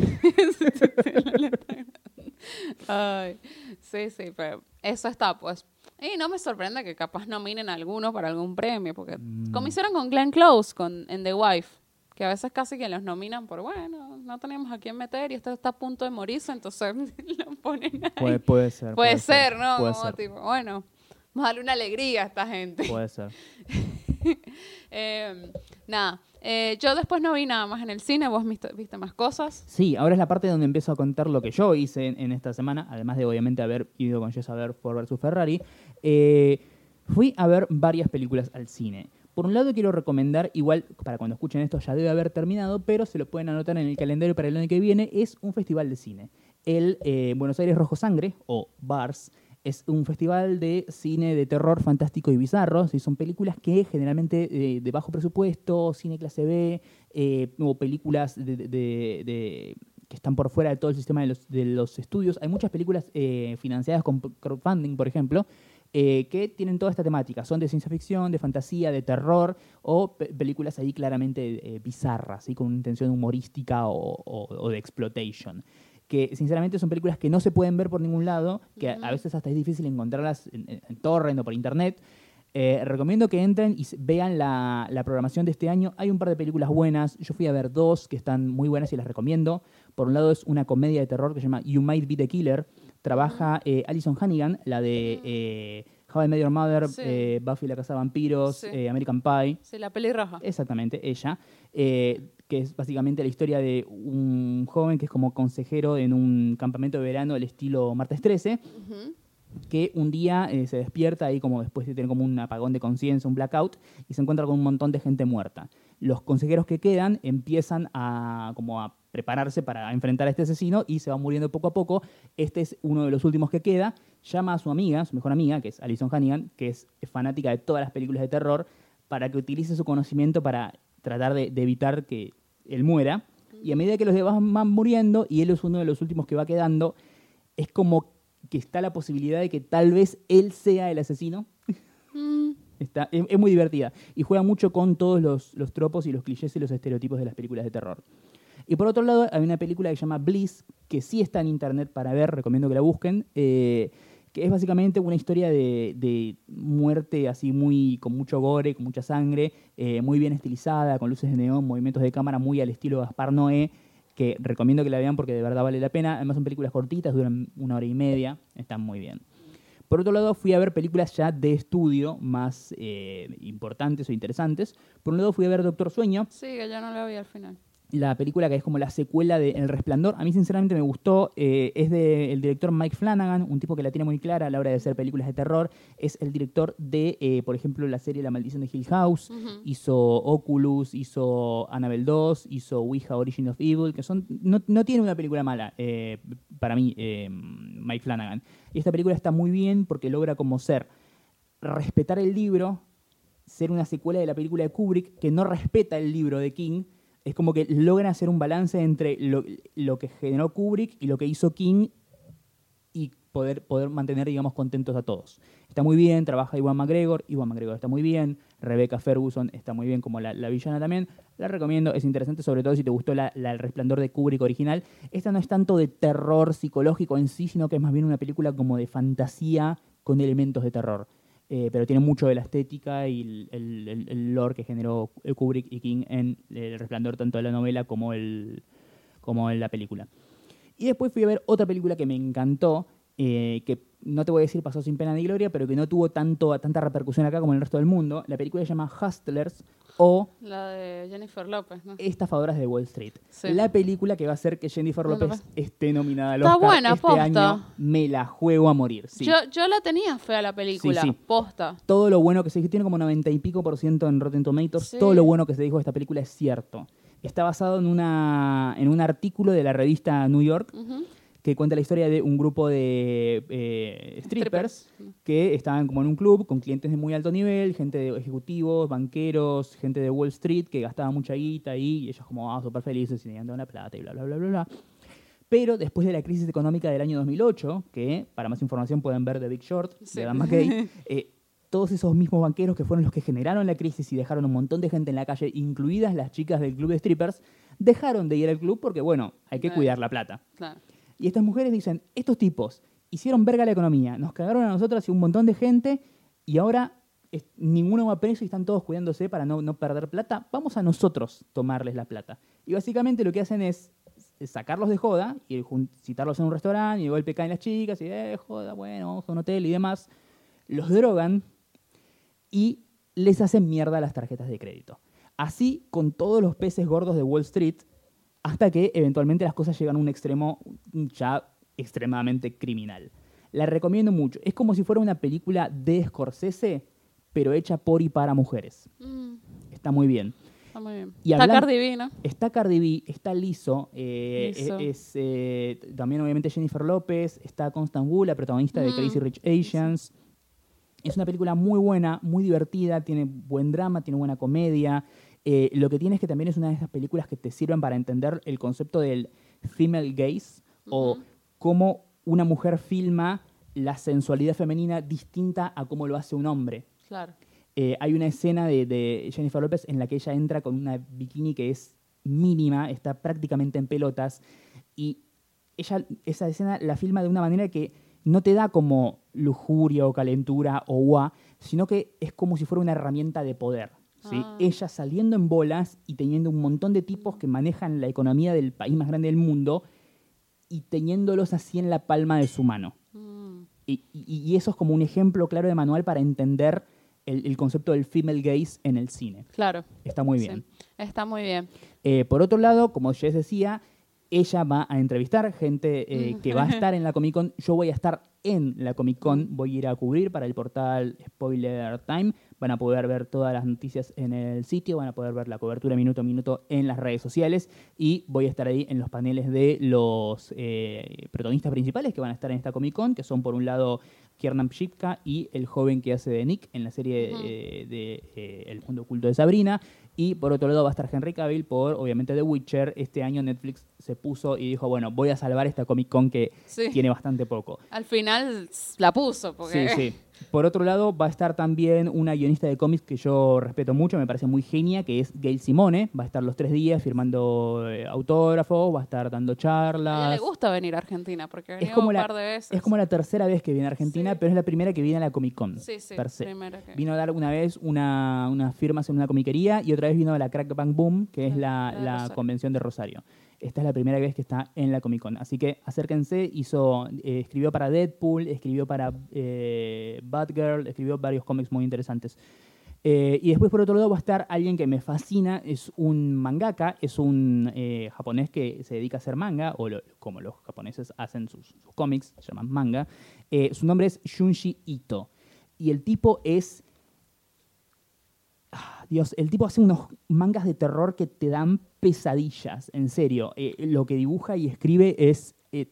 Ay, sí, sí, pero eso está, pues. Y no me sorprende que capaz nominen a alguno para algún premio, porque Mm. como hicieron con Glenn Close con, en The Wife, que a veces casi que los nominan por, bueno, no tenemos a quién meter y este está a punto de morirse, entonces <laughs> lo ponen ahí. puede, puede ser. Puede, ser, ¿no? Puede Como ser. tipo, bueno, vamos a darle una alegría a esta gente. Puede ser. <laughs> Eh, nada, eh, yo después no vi nada más en el cine, vos viste, más cosas. Sí, ahora es la parte donde empiezo a contar lo que yo hice en, en esta semana, además de obviamente haber ido con Jess a ver Ford vs Ferrari. Eh, fui a ver varias películas al cine. Por un lado quiero recomendar, igual para cuando escuchen esto ya debe haber terminado, pero se lo pueden anotar en el calendario para el año que viene, es un festival de cine. El eh, Buenos Aires Rojo Sangre, o BARS, es un festival de cine de terror fantástico y bizarro. ¿sí? Son películas que generalmente eh, de bajo presupuesto, cine clase B, eh, o películas de, que están por fuera de todo el sistema de los, de los estudios. Hay muchas películas eh, financiadas con crowdfunding, por ejemplo, eh, que tienen toda esta temática. Son de ciencia ficción, de fantasía, de terror, o pe- películas ahí claramente eh, bizarras, ¿sí? con una intención humorística o, o- o de exploitation. Que sinceramente son películas que no se pueden ver por ningún lado, que a- veces hasta es difícil encontrarlas en, en- en torrent o por internet. Eh, recomiendo que entren y vean la, la programación de este año. Hay un par de películas buenas. Yo fui a ver dos que están muy buenas y las recomiendo. Por un lado es una comedia de terror que se llama You Might Be the Killer. Trabaja eh, Alison Hannigan, la de eh, How I Met Your Mother, Sí. eh, Buffy la Casa de Vampiros, Sí. American Pie. Sí, la pelirroja. Exactamente, ella, que es básicamente la historia de un joven que es como consejero en un campamento de verano del estilo Martes 13, Ujú. que un día eh, se despierta ahí como después de tener como un apagón de conciencia, un blackout, y se encuentra con un montón de gente muerta. Los consejeros que quedan empiezan a como a prepararse para enfrentar a este asesino y se va muriendo poco a poco. Este es uno de los últimos que queda. Llama a su amiga, su mejor amiga, que es Alison Hannigan, que es fanática de todas las películas de terror, para que utilice su conocimiento para tratar de, de evitar que él muera. Y a medida que los demás van muriendo y él es uno de los últimos que va quedando, es como que está la posibilidad de que tal vez él sea el asesino. Mm, Está, es, es muy divertida y juega mucho con todos los, los tropos y los clichés y los estereotipos de las películas de terror. Y por otro lado, hay una película que se llama Bliss, que sí está en internet para ver, recomiendo que la busquen, eh, que es básicamente una historia de, de muerte así muy con mucho gore, con mucha sangre, eh, muy bien estilizada, con luces de neón, movimientos de cámara muy al estilo Gaspar Noé, que recomiendo que la vean porque de verdad vale la pena. Además son películas cortitas, duran una hora y media, están muy bien. Por otro lado, fui a ver películas ya de estudio más eh, importantes o interesantes. Por un lado, fui a ver Doctor Sueño, sí, que yo no lo vi al final. La película que es como la secuela de El Resplandor. A mí, sinceramente, me gustó. Eh, es del director Mike Flanagan, un tipo que la tiene muy clara a la hora de hacer películas de terror. Es el director de, eh, por ejemplo, la serie La Maldición de Hill House. Hizo Oculus, hizo Annabelle 2, hizo Ouija Origin of Evil, que son no, no tiene una película mala, eh, para mí, Mike Flanagan. Y esta película está muy bien porque logra como ser, respetar el libro, ser una secuela de la película de Kubrick, que no respeta el libro de King. Es como que logran hacer un balance entre lo, que generó Kubrick y lo que hizo King y poder, poder mantener, digamos, contentos a todos. Está muy bien, trabaja Iwan McGregor, Iwan McGregor está muy bien, Rebecca Ferguson está muy bien como la, la villana también. La recomiendo, es interesante, sobre todo si te gustó El Resplandor de Kubrick original. Esta no es tanto de terror psicológico en sí, sino que es más bien una película como de fantasía con elementos de terror. Eh, pero tiene mucho de la estética y el, el- el- lore que generó Kubrick y King en El Resplandor, tanto de la novela como, el, como en la película. Y después fui a ver otra película que me encantó, eh, que no te voy a decir pasó sin pena ni gloria, pero que no tuvo tanto, tanta repercusión acá como en el resto del mundo. La película se llama Hustlers o La de Jennifer López, ¿no? Estafadores de Wall Street. Sí. La película que va a hacer que Jennifer López esté nominada al Está Oscar buena, este posta. año. Me la juego a morir. sí. Yo, yo la tenía fea la película, Sí, posta. todo lo bueno que se dijo, tiene como 90 y pico por ciento en Rotten Tomatoes, todo lo bueno que se dijo de esta película es cierto. Está basado en, una, en un artículo de la revista New York Ujú. Que cuenta la historia de un grupo de eh, strippers Strippers. que estaban como en un club con clientes de muy alto nivel, gente de ejecutivos, banqueros, gente de Wall Street que gastaba mucha guita ahí y ellos como ah, súper felices y tenían toda la plata y bla, bla, bla, bla, bla. Pero después de la crisis económica del año 2008, que para más información pueden ver The Big Short Sí. de Dan McKay, <laughs> eh, todos esos mismos banqueros que fueron los que generaron la crisis y dejaron un montón de gente en la calle, incluidas las chicas del club de strippers, dejaron de ir al club porque, bueno, hay que Claro. cuidar la plata. Claro. Y estas mujeres dicen, estos tipos hicieron verga la economía, nos cagaron a nosotras y un montón de gente y ahora es- ninguno va preso y están todos cuidándose para no, no perder plata, vamos a nosotros tomarles la plata. Y básicamente lo que hacen es sacarlos de joda y citarlos en un restaurante y de golpe caen las chicas y, eh, joda, bueno, vamos a un hotel y demás. Los drogan y les hacen mierda las tarjetas de crédito. Así con todos los peces gordos de Wall Street, hasta que eventualmente las cosas llegan a un extremo ya extremadamente criminal. La recomiendo mucho. Es como si fuera una película de Scorsese, pero hecha por y para mujeres. Mm, Está muy bien. está muy bien. Y está Cardi B, ¿no? Está Cardi B, está Lizzo, eh, es, es, eh, también obviamente Jennifer López, está Constant Wu, la protagonista de Mm, Crazy Rich Asians. Es una película muy buena, muy divertida, tiene buen drama, tiene buena comedia. Eh, lo que tiene es que también es una de esas películas que te sirven para entender el concepto del female gaze o cómo una mujer filma la sensualidad femenina distinta a cómo lo hace un hombre. Claro. Eh, hay una escena de, de Jennifer López en la que ella entra con una bikini que es mínima, está prácticamente en pelotas, y ella esa escena la filma de una manera que no te da como lujuria o calentura o guá, sino que es como si fuera una herramienta de poder. ¿Sí? Ah. Ella saliendo en bolas y teniendo un montón de tipos que manejan la economía del país más grande del mundo y teniéndolos así en la palma de su mano. Mm, Y, y- y eso es como un ejemplo claro de manual para entender el, el concepto del female gaze en el cine. claro. Está muy Sí, bien. Está muy bien. Eh, por otro lado, como ya les decía, ella va a entrevistar gente eh, que va a estar <laughs> en la Comic Con. Yo voy a estar en la Comic Con, voy a ir a cubrir para el portal Spoiler Time. Va van a poder ver todas las noticias en el sitio, van a poder ver la cobertura minuto a minuto en las redes sociales y voy a estar ahí en los paneles de los eh, protagonistas principales que van a estar en esta Comic Con, que son por un lado Kiernan Pshipka y el joven que hace de Nick en la serie eh, de eh, El mundo oculto de Sabrina. Y por otro lado va a estar Henry Cavill por, obviamente, The Witcher. Este año Netflix se puso y dijo, bueno, voy a salvar esta Comic Con que Sí. tiene bastante poco. Al final la puso, porque Sí, sí. Por otro lado, va a estar también una guionista de cómics que yo respeto mucho, me parece muy genia, que es Gail Simone. Va a estar los tres días firmando eh, autógrafos, va a estar dando a ella charlas. le gusta venir a Argentina, porque un la, par de veces. es como la tercera vez que viene a Argentina, Sí. pero es la primera que viene a la Comic Con. Sí, sí, per se. primera que- Vino a dar una vez una, unas firmas en una comiquería y otra vez vino a la Crack Bang Boom, que es la, la convención de Rosario. Esta es la primera vez que está en la Comic Con. Así que acérquense, hizo, eh, escribió para Deadpool, escribió para eh, Batgirl, escribió varios cómics muy interesantes. Eh, y después, por otro lado, va a estar alguien que me fascina, es un mangaka, es un eh, japonés que se dedica a hacer manga, o lo- como los japoneses hacen sus, sus cómics, se llaman manga. Eh, su nombre es Shunji Ito. Y el tipo es... Ah, Dios, el tipo hace unos mangas de terror que te dan pesadillas, en serio. Eh, lo que dibuja y escribe es eh,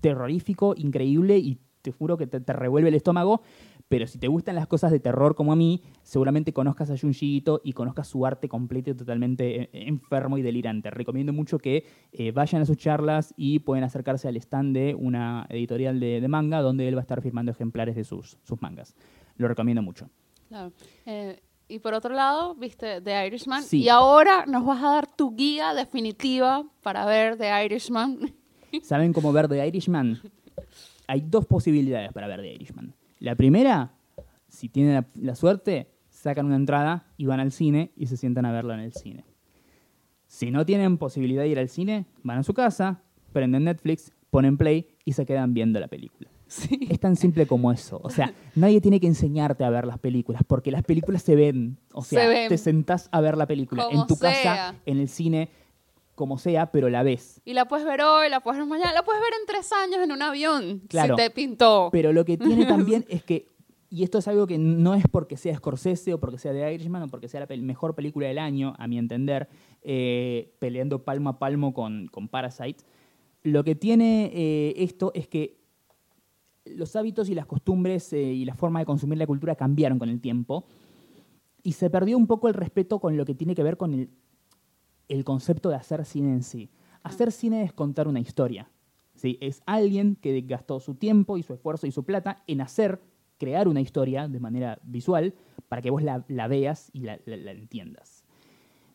terrorífico, increíble y te juro que te, revuelve el estómago. Pero si te gustan las cosas de terror como a mí, seguramente conozcas a Junji y conozcas su arte completo y totalmente eh, enfermo y delirante. Recomiendo mucho que eh, vayan a sus charlas y pueden acercarse al stand de una editorial de, manga donde él va a estar firmando ejemplares de sus, sus mangas. Lo recomiendo mucho. Claro. Eh, y por otro lado, viste The Irishman. Sí. Y ahora nos vas a dar tu guía definitiva para ver The Irishman. <laughs> ¿Saben cómo ver The Irishman? Hay dos posibilidades para ver The Irishman. La primera, si tienen la, la suerte, sacan una entrada y van al cine y se sientan a verla en el cine. Si no tienen posibilidad de ir al cine, van a su casa, prenden Netflix, ponen play y se quedan viendo la película. Sí. Es tan simple como eso. O sea, nadie tiene que enseñarte a ver las películas, porque las películas se ven. O sea, Se ven. te sentás a ver la película Como en tu sea. casa, en el cine, como sea, pero la ves. Y la puedes ver hoy, la puedes ver mañana, la puedes ver en tres años en un avión. Claro. Si te pintó. Pero lo que tiene <laughs> también es que, y esto es algo que no es porque sea Scorsese o porque sea The Irishman o porque sea la pel- mejor película del año, a mi entender, eh, peleando palmo a palmo con, con Parasite, lo que tiene eh, esto es que los hábitos y las costumbres eh, y la forma de consumir la cultura cambiaron con el tiempo y se perdió un poco el respeto con lo que tiene que ver con el, el concepto de hacer cine en sí. Hacer cine es contar una historia. ¿sí? Es alguien que gastó su tiempo y su esfuerzo y su plata en hacer, crear una historia de manera visual para que vos la, veas y la, entiendas.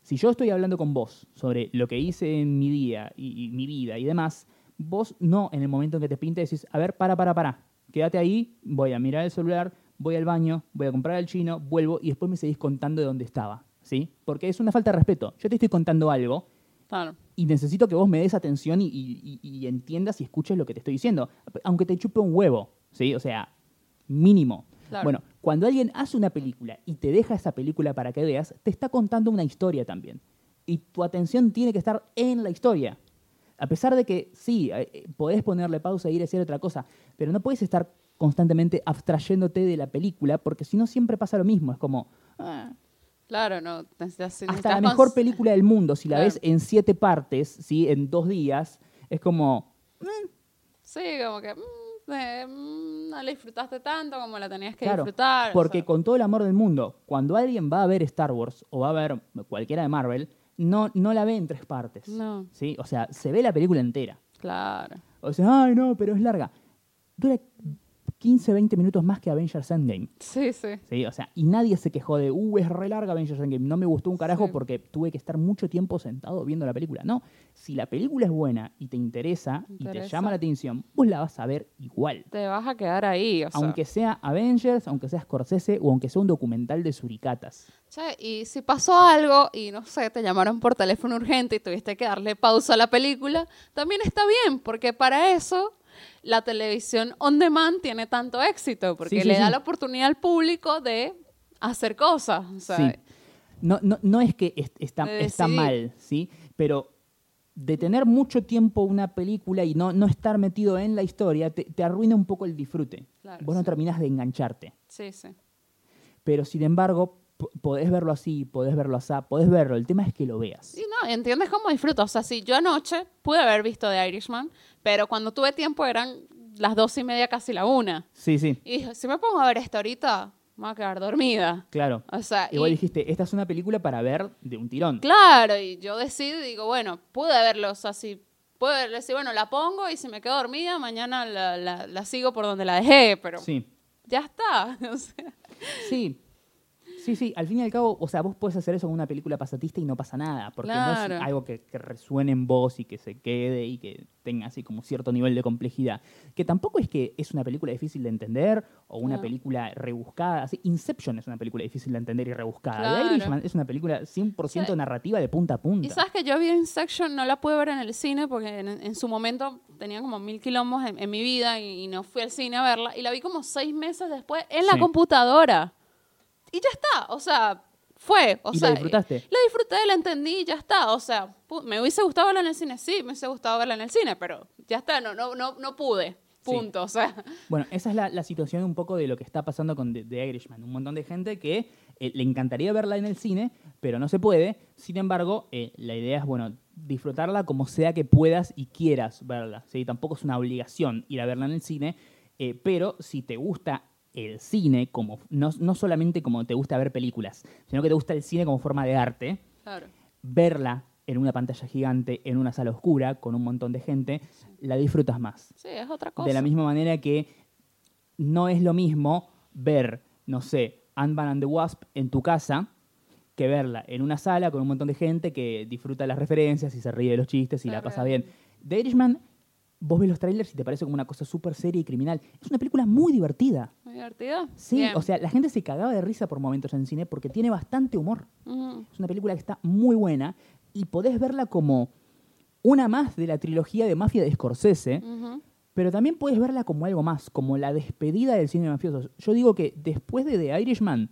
Si yo estoy hablando con vos sobre lo que hice en mi día y mi vida y demás, vos no en el momento en que te pinta decís, a ver, para, para, para, quédate ahí, voy a mirar el celular, voy al baño, voy a comprar al chino, vuelvo y después me seguís contando de dónde estaba, ¿sí? Porque es una falta de respeto. Yo te estoy contando algo Claro. y necesito que vos me des atención y- y entiendas y escuches lo que te estoy diciendo, aunque te chupe un huevo, ¿sí? O sea, mínimo. Claro. Bueno, cuando alguien hace una película y te deja esa película para que veas, te está contando una historia también. Y tu atención tiene que estar en la historia. A pesar de que sí, eh, eh, podés ponerle pausa e ir a hacer otra cosa, pero no puedes estar constantemente abstrayéndote de la película, porque si no siempre pasa lo mismo. Es como, ah, Claro, no. necesitas- hasta la mejor película del mundo, si la Claro. ves en siete partes, ¿sí? en dos días, es como, Sí, como que mm, eh, mm, no la disfrutaste tanto como la tenías que Claro, disfrutar. o porque sea. con todo el amor del mundo, cuando alguien va a ver Star Wars o va a ver cualquiera de Marvel, no, no la ve en tres partes. No. ¿sí? O sea, se ve la película entera. Claro. O sea, ay, no, pero es larga. Dura 15, 20 minutos más que Avengers Endgame. Sí, sí. ¿sí? O sea, y nadie se quejó de, uh, es re larga Avengers Endgame. No me gustó un carajo Sí. porque tuve que estar mucho tiempo sentado viendo la película. No, si la película es buena y te interesa, y te llama la atención, vos la vas a ver igual. Te vas a quedar ahí. O sea. Aunque sea Avengers, aunque sea Scorsese o aunque sea un documental de suricatas. Che, y si pasó algo y no sé, te llamaron por teléfono urgente y tuviste que darle pausa a la película, también está bien, porque para eso la televisión on demand tiene tanto éxito, porque Sí, sí, le da sí. la oportunidad al público de hacer cosas. No, no, no es que est- está, De está decidir. mal, ¿sí? Pero de tener mucho tiempo una película y no, no estar metido en la historia, te, te arruina un poco el disfrute. Claro, Vos no terminás de engancharte. sí, sí. pero sin embargo, podés verlo así, podés verlo así, podés verlo. El tema es que lo veas. No, ¿entiendes cómo disfruto? O sea, si yo anoche pude haber visto The Irishman, pero cuando tuve tiempo eran las dos y media, casi la una. Sí, sí, Y dije, si me pongo a ver esto ahorita, me voy a quedar dormida. claro. O sea, y- dijiste, esta es una película para ver de un tirón. Claro, y yo decido y digo, bueno, pude verlo, o sea, si puedo decir, bueno, la pongo y si me quedo dormida, mañana la, la- la sigo por donde la dejé, pero Sí, ya está. <laughs> o sea, sí. Sí, sí, al fin y al cabo, o sea, vos puedes hacer eso con una película pasatista y no pasa nada, porque no es algo que, que resuene en vos y que se quede y que tenga así como cierto nivel de complejidad. Que tampoco es que es una película difícil de entender o una película rebuscada. Así, Inception es una película difícil de entender y rebuscada. Claro. The Irishman es una película 100% Sí. narrativa de punta a punta. Y sabes que yo vi Inception, no la pude ver en el cine porque en, en su momento tenía como mil quilombos en, en mi vida y, y no fui al cine a verla. Y la vi como seis meses después en la computadora. Y ya está, o sea, fue. O ¿Y la sea, disfrutaste? La disfruté, la entendí y ya está. O sea, me hubiese gustado verla en el cine, sí, me hubiese gustado verla en el cine, pero ya está, no, no, no, no pude. Punto. O sea, <laughs> Bueno, esa es la, la situación un poco de lo que está pasando con The, The Irishman. Un montón de gente que eh, le encantaría verla en el cine, pero no se puede. Sin embargo, eh, la idea es, bueno, disfrutarla como sea que puedas y quieras verla. ¿sí? Tampoco es una obligación ir a verla en el cine, eh, pero si te gusta el cine, como no, no solamente como te gusta ver películas, sino que te gusta el cine como forma de arte, claro. verla en una pantalla gigante, en una sala oscura, con un montón de gente, la disfrutas más. Sí, es otra cosa. De la misma manera que no es lo mismo ver, no sé, Ant-Man and the Wasp en tu casa que verla en una sala con un montón de gente que disfruta las referencias y se ríe de los chistes y la pasa bien. The Irishman, vos ves los trailers y te parece como una cosa súper seria y criminal. Es una película muy divertida. Muy divertido. Sí, Bien. o sea, la gente se cagaba de risa por momentos en cine porque tiene bastante humor. Es una película que está muy buena y podés verla como una más de la trilogía de Mafia de Scorsese, pero también puedes verla como algo más, como la despedida del cine mafioso. Yo digo que después de The Irishman,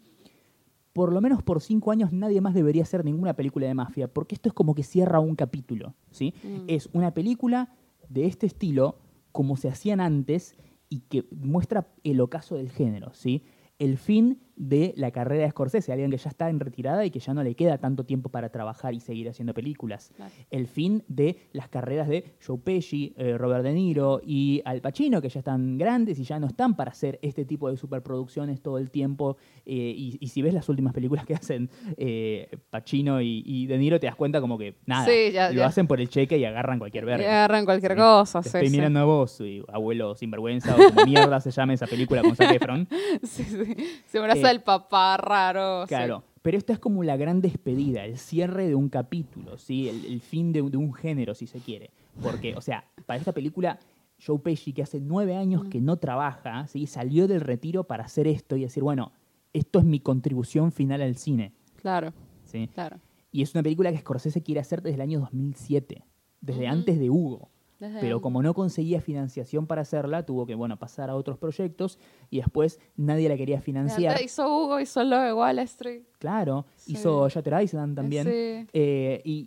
por lo menos por cinco años nadie más debería hacer ninguna película de mafia, porque esto es como que cierra un capítulo, ¿sí? Mm. Es una película de este estilo, como se hacían antes, y que muestra el ocaso del género, ¿sí? El fin de la carrera de Scorsese, alguien que ya está en retirada y que ya no le queda tanto tiempo para trabajar y seguir haciendo películas el fin de las carreras de Joe Pesci, eh, Robert De Niro y Al Pacino, que ya están grandes y ya no están para hacer este tipo de superproducciones todo el tiempo. eh, y, y si ves las últimas películas que hacen eh, Pacino y, y De Niro, te das cuenta como que nada, Sí, ya- lo ya. hacen por el cheque y agarran cualquier Y verga. agarran cualquier cosa, Te sí, estoy sí. mirando a vos, y abuelo sinvergüenza, o como mierda se llama esa película con Zac Efron. <laughs> Sí, sí. Se abraza El papá raro. sí. Claro. Pero esto es como la gran despedida, el cierre de un capítulo, ¿sí? el, el fin de, un- de un género, si se quiere. Porque, o sea, para esta película, Joe Pesci, que hace nueve años que no trabaja, ¿sí? salió del retiro para hacer esto y decir, bueno, esto es mi contribución final al cine. Claro, ¿sí? claro. Y es una película que Scorsese quiere hacer desde el año 2007, desde antes de Hugo. Desde- Pero como no conseguía financiación para hacerla, tuvo que, bueno, pasar a otros proyectos y después nadie la quería financiar. Hizo Hugo, hizo lo de Wall Street. Claro, Sí. hizo Shutter Island también. Sí. Eh, y,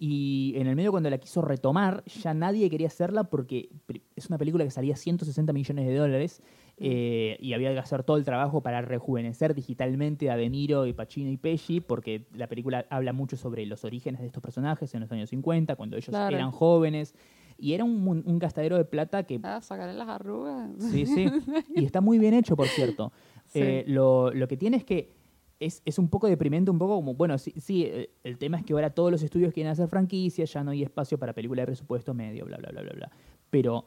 y en el medio cuando la quiso retomar, ya nadie quería hacerla porque es una película que salía 160 millones de dólares eh, y había que hacer todo el trabajo para rejuvenecer digitalmente a De Niro y Pacino y Pesci porque la película habla mucho sobre los orígenes de estos personajes en los años 50, cuando ellos Claro. eran jóvenes. Y era un, un gastadero de plata que Ah, sacarle las arrugas. Sí, sí. <laughs> Y está muy bien hecho, por cierto. Sí. Eh, lo, lo que tiene es que es, es un poco deprimente, un poco como, bueno, sí, sí, eh, el tema es que ahora todos los estudios quieren hacer franquicias, ya no hay espacio para película de presupuesto medio, bla, bla, bla, bla, bla. Pero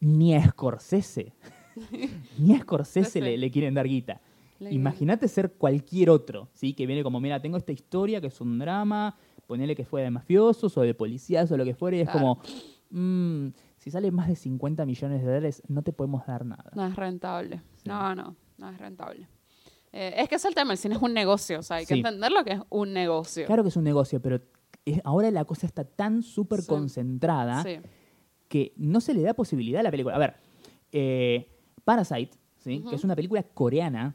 ni a Scorsese, <laughs> ni a Scorsese le, le quieren dar guita. Imagínate ser cualquier otro, ¿sí? Que viene como, mira, tengo esta historia que es un drama, ponele que fue de mafiosos o de policías o lo que fuera, y es Claro. como, mm, si sale más de 50 millones de dólares, no te podemos dar nada. No es rentable. Sí. No, no, no es rentable. Eh, es que es el tema, el cine es un negocio, o sea, hay que Sí. entender lo que es un negocio. Claro que es un negocio, pero es- ahora la cosa está tan súper Sí. concentrada que no se le da posibilidad a la película. A ver, eh, Parasite, que es una película coreana,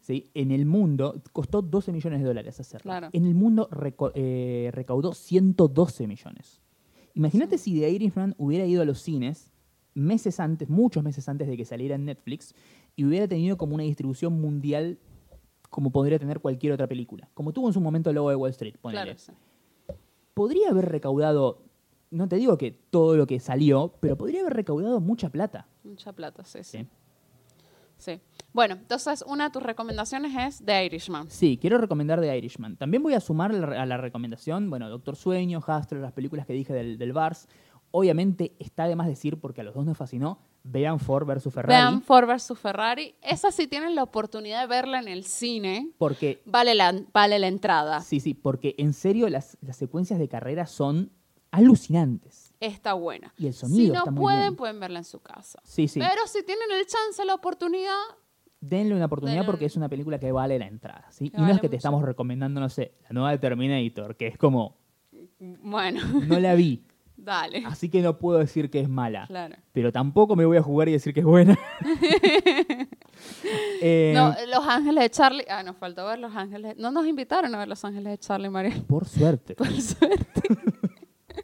¿sí? en el mundo costó 12 millones de dólares hacerla. Claro. En el mundo eh, recaudó 112 millones. Imagínate si The Irishman hubiera ido a los cines meses antes, muchos meses antes de que saliera en Netflix, y hubiera tenido como una distribución mundial como podría tener cualquier otra película. Como tuvo en su momento el logo de Wall Street, ponele. Claro, sí. Podría haber recaudado, no te digo que todo lo que salió, pero podría haber recaudado mucha plata. Mucha plata, sí, sí. Sí. Sí. Bueno, entonces una de tus recomendaciones es The Irishman. Sí, quiero recomendar The Irishman. También voy a sumar a la recomendación, bueno, Doctor Sueño, Hustler, las películas que dije del, del Bars. Obviamente está de más decir, porque a los dos nos fascinó, vean Ford versus Ferrari. Vean Ford vs Ferrari. Esa sí tienen la oportunidad de verla en el cine. Porque, Vale la, vale la entrada. sí, sí, porque en serio las, las secuencias de carrera son alucinantes. Está buena. Y el sonido si no está muy pueden, bien. pueden verla en su casa. Sí, sí. Pero si tienen el chance, la oportunidad, Denle una oportunidad Denle- porque es una película que vale la entrada. ¿sí? Que Y no vale es que te estamos recomendando, no sé, la nueva de Terminator, que es como, bueno, no la vi, <laughs> dale. así que no puedo decir que es mala. Claro. Pero tampoco me voy a jugar y decir que es buena. <laughs> Eh, No, Los Ángeles de Charlie. Ah, nos faltó ver Los Ángeles. No nos invitaron a ver Los Ángeles de Charlie, María. Por suerte. Por suerte. <laughs>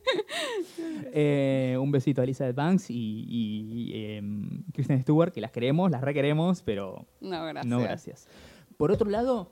<laughs> Eh, un besito a Elizabeth Banks y, y, em, Kristen Stewart, que las queremos, las requeremos, pero No, gracias. no gracias. Por otro lado,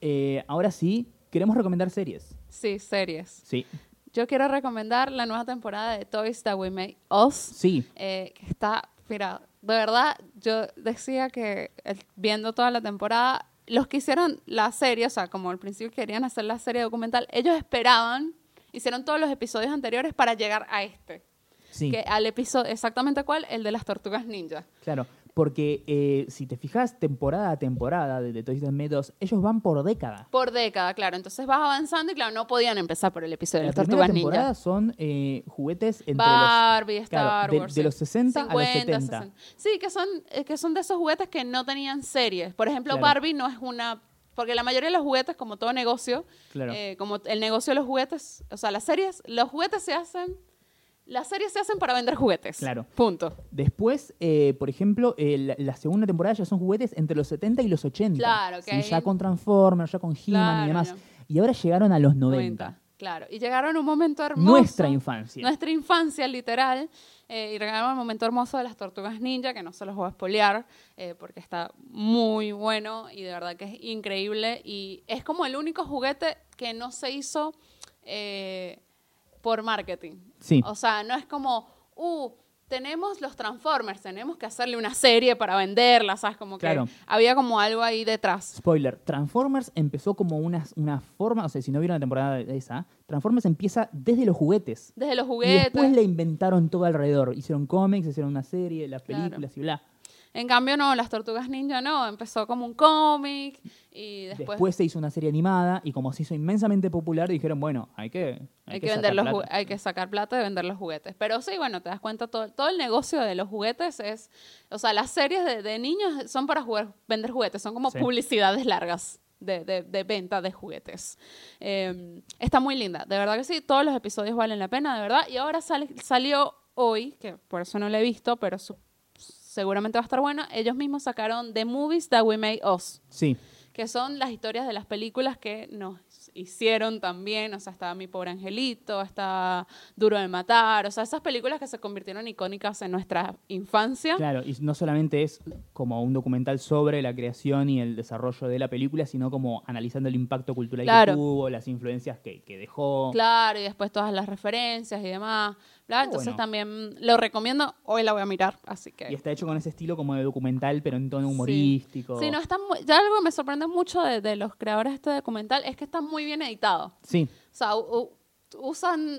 eh, ahora sí, queremos recomendar series. Sí, series. Sí, Yo quiero recomendar la nueva temporada de Toys That We Made Us. sí, eh, que está, mira, de verdad, yo decía que viendo toda la temporada, los que hicieron la serie, o sea, como al principio querían hacer la serie documental, ellos esperaban, hicieron todos los episodios anteriores para llegar a este. sí. Que al episodio, exactamente cuál, el de las tortugas ninja. Claro, porque eh, si te fijas temporada a temporada de, de Toys Us, ellos van por década. Por década, claro. Entonces vas avanzando y claro, no podían empezar por el episodio de La las tortugas temporada ninja. son eh, juguetes entre Barbie, los, Star claro, de- Wars. de, sí. los 60 a los 70. 60. Sí, que son, eh, que son de esos juguetes que no tenían series. Por ejemplo, Claro. Barbie no es una... Porque la mayoría de los juguetes, como todo negocio, Claro. eh, como el negocio de los juguetes, o sea, las series, los juguetes se hacen... Las series se hacen para vender juguetes. Claro. Punto. Después, eh, por ejemplo, eh, la, la segunda temporada ya son juguetes entre los 70 y los 80. Claro, que Sí, ya con Transformers, ya con He-Man y Claro, demás. ya. Y ahora llegaron a los 90. 90. Claro. Y llegaron a un momento hermoso. Nuestra infancia. Nuestra infancia, literal. Eh, y regalaron el momento hermoso de las tortugas ninja, que no se los voy a espolear, eh, porque está muy bueno y de verdad que es increíble. Y es como el único juguete que no se hizo eh, por marketing. Sí. O sea, no es como, uh, tenemos los Transformers, tenemos que hacerle una serie para venderla, ¿sabes? Como que Claro. había como algo ahí detrás. Spoiler, Transformers empezó como una, una forma, o sea, si no vieron la temporada de esa, Transformers empieza desde los juguetes. Desde los Y juguetes. después le inventaron todo alrededor. Hicieron cómics, hicieron una serie, las Claro. películas y bla. En cambio, no, las tortugas ninja no, empezó como un cómic y después, Después, se hizo una serie animada y como se hizo inmensamente popular, dijeron, bueno, hay que, hay, que, vender los plata. hay que sacar plata de vender los juguetes. Pero sí, bueno, te das cuenta, todo, todo el negocio de los juguetes es, o sea, las series de, de niños son para jugar, vender juguetes, son como Sí. publicidades largas. De, de- de venta de juguetes. Eh, está muy linda, de verdad que sí, todos los episodios valen la pena, de verdad. Y ahora sale, salió hoy, que por eso no la he visto, pero su- seguramente va a estar buena. Ellos mismos sacaron The Movies That We Made Us. Sí, que son las historias de las películas que nos hicieron también, o sea, estaba Mi Pobre Angelito, está Duro de Matar, o sea, esas películas que se convirtieron icónicas en nuestra infancia. claro, y no solamente es como un documental sobre la creación y el desarrollo de la película, sino como analizando el impacto cultural Claro. que tuvo, las influencias que, que dejó. Claro, y después todas las referencias y demás. Bla. Ah, Entonces bueno. también lo recomiendo, hoy la voy a mirar, así que... Y está hecho con ese estilo como de documental, pero en tono humorístico. Sí, no, está muy- ya algo que me sorprende mucho de, de los creadores de este documental es que está muy bien editado. Sí, O sea, u- usan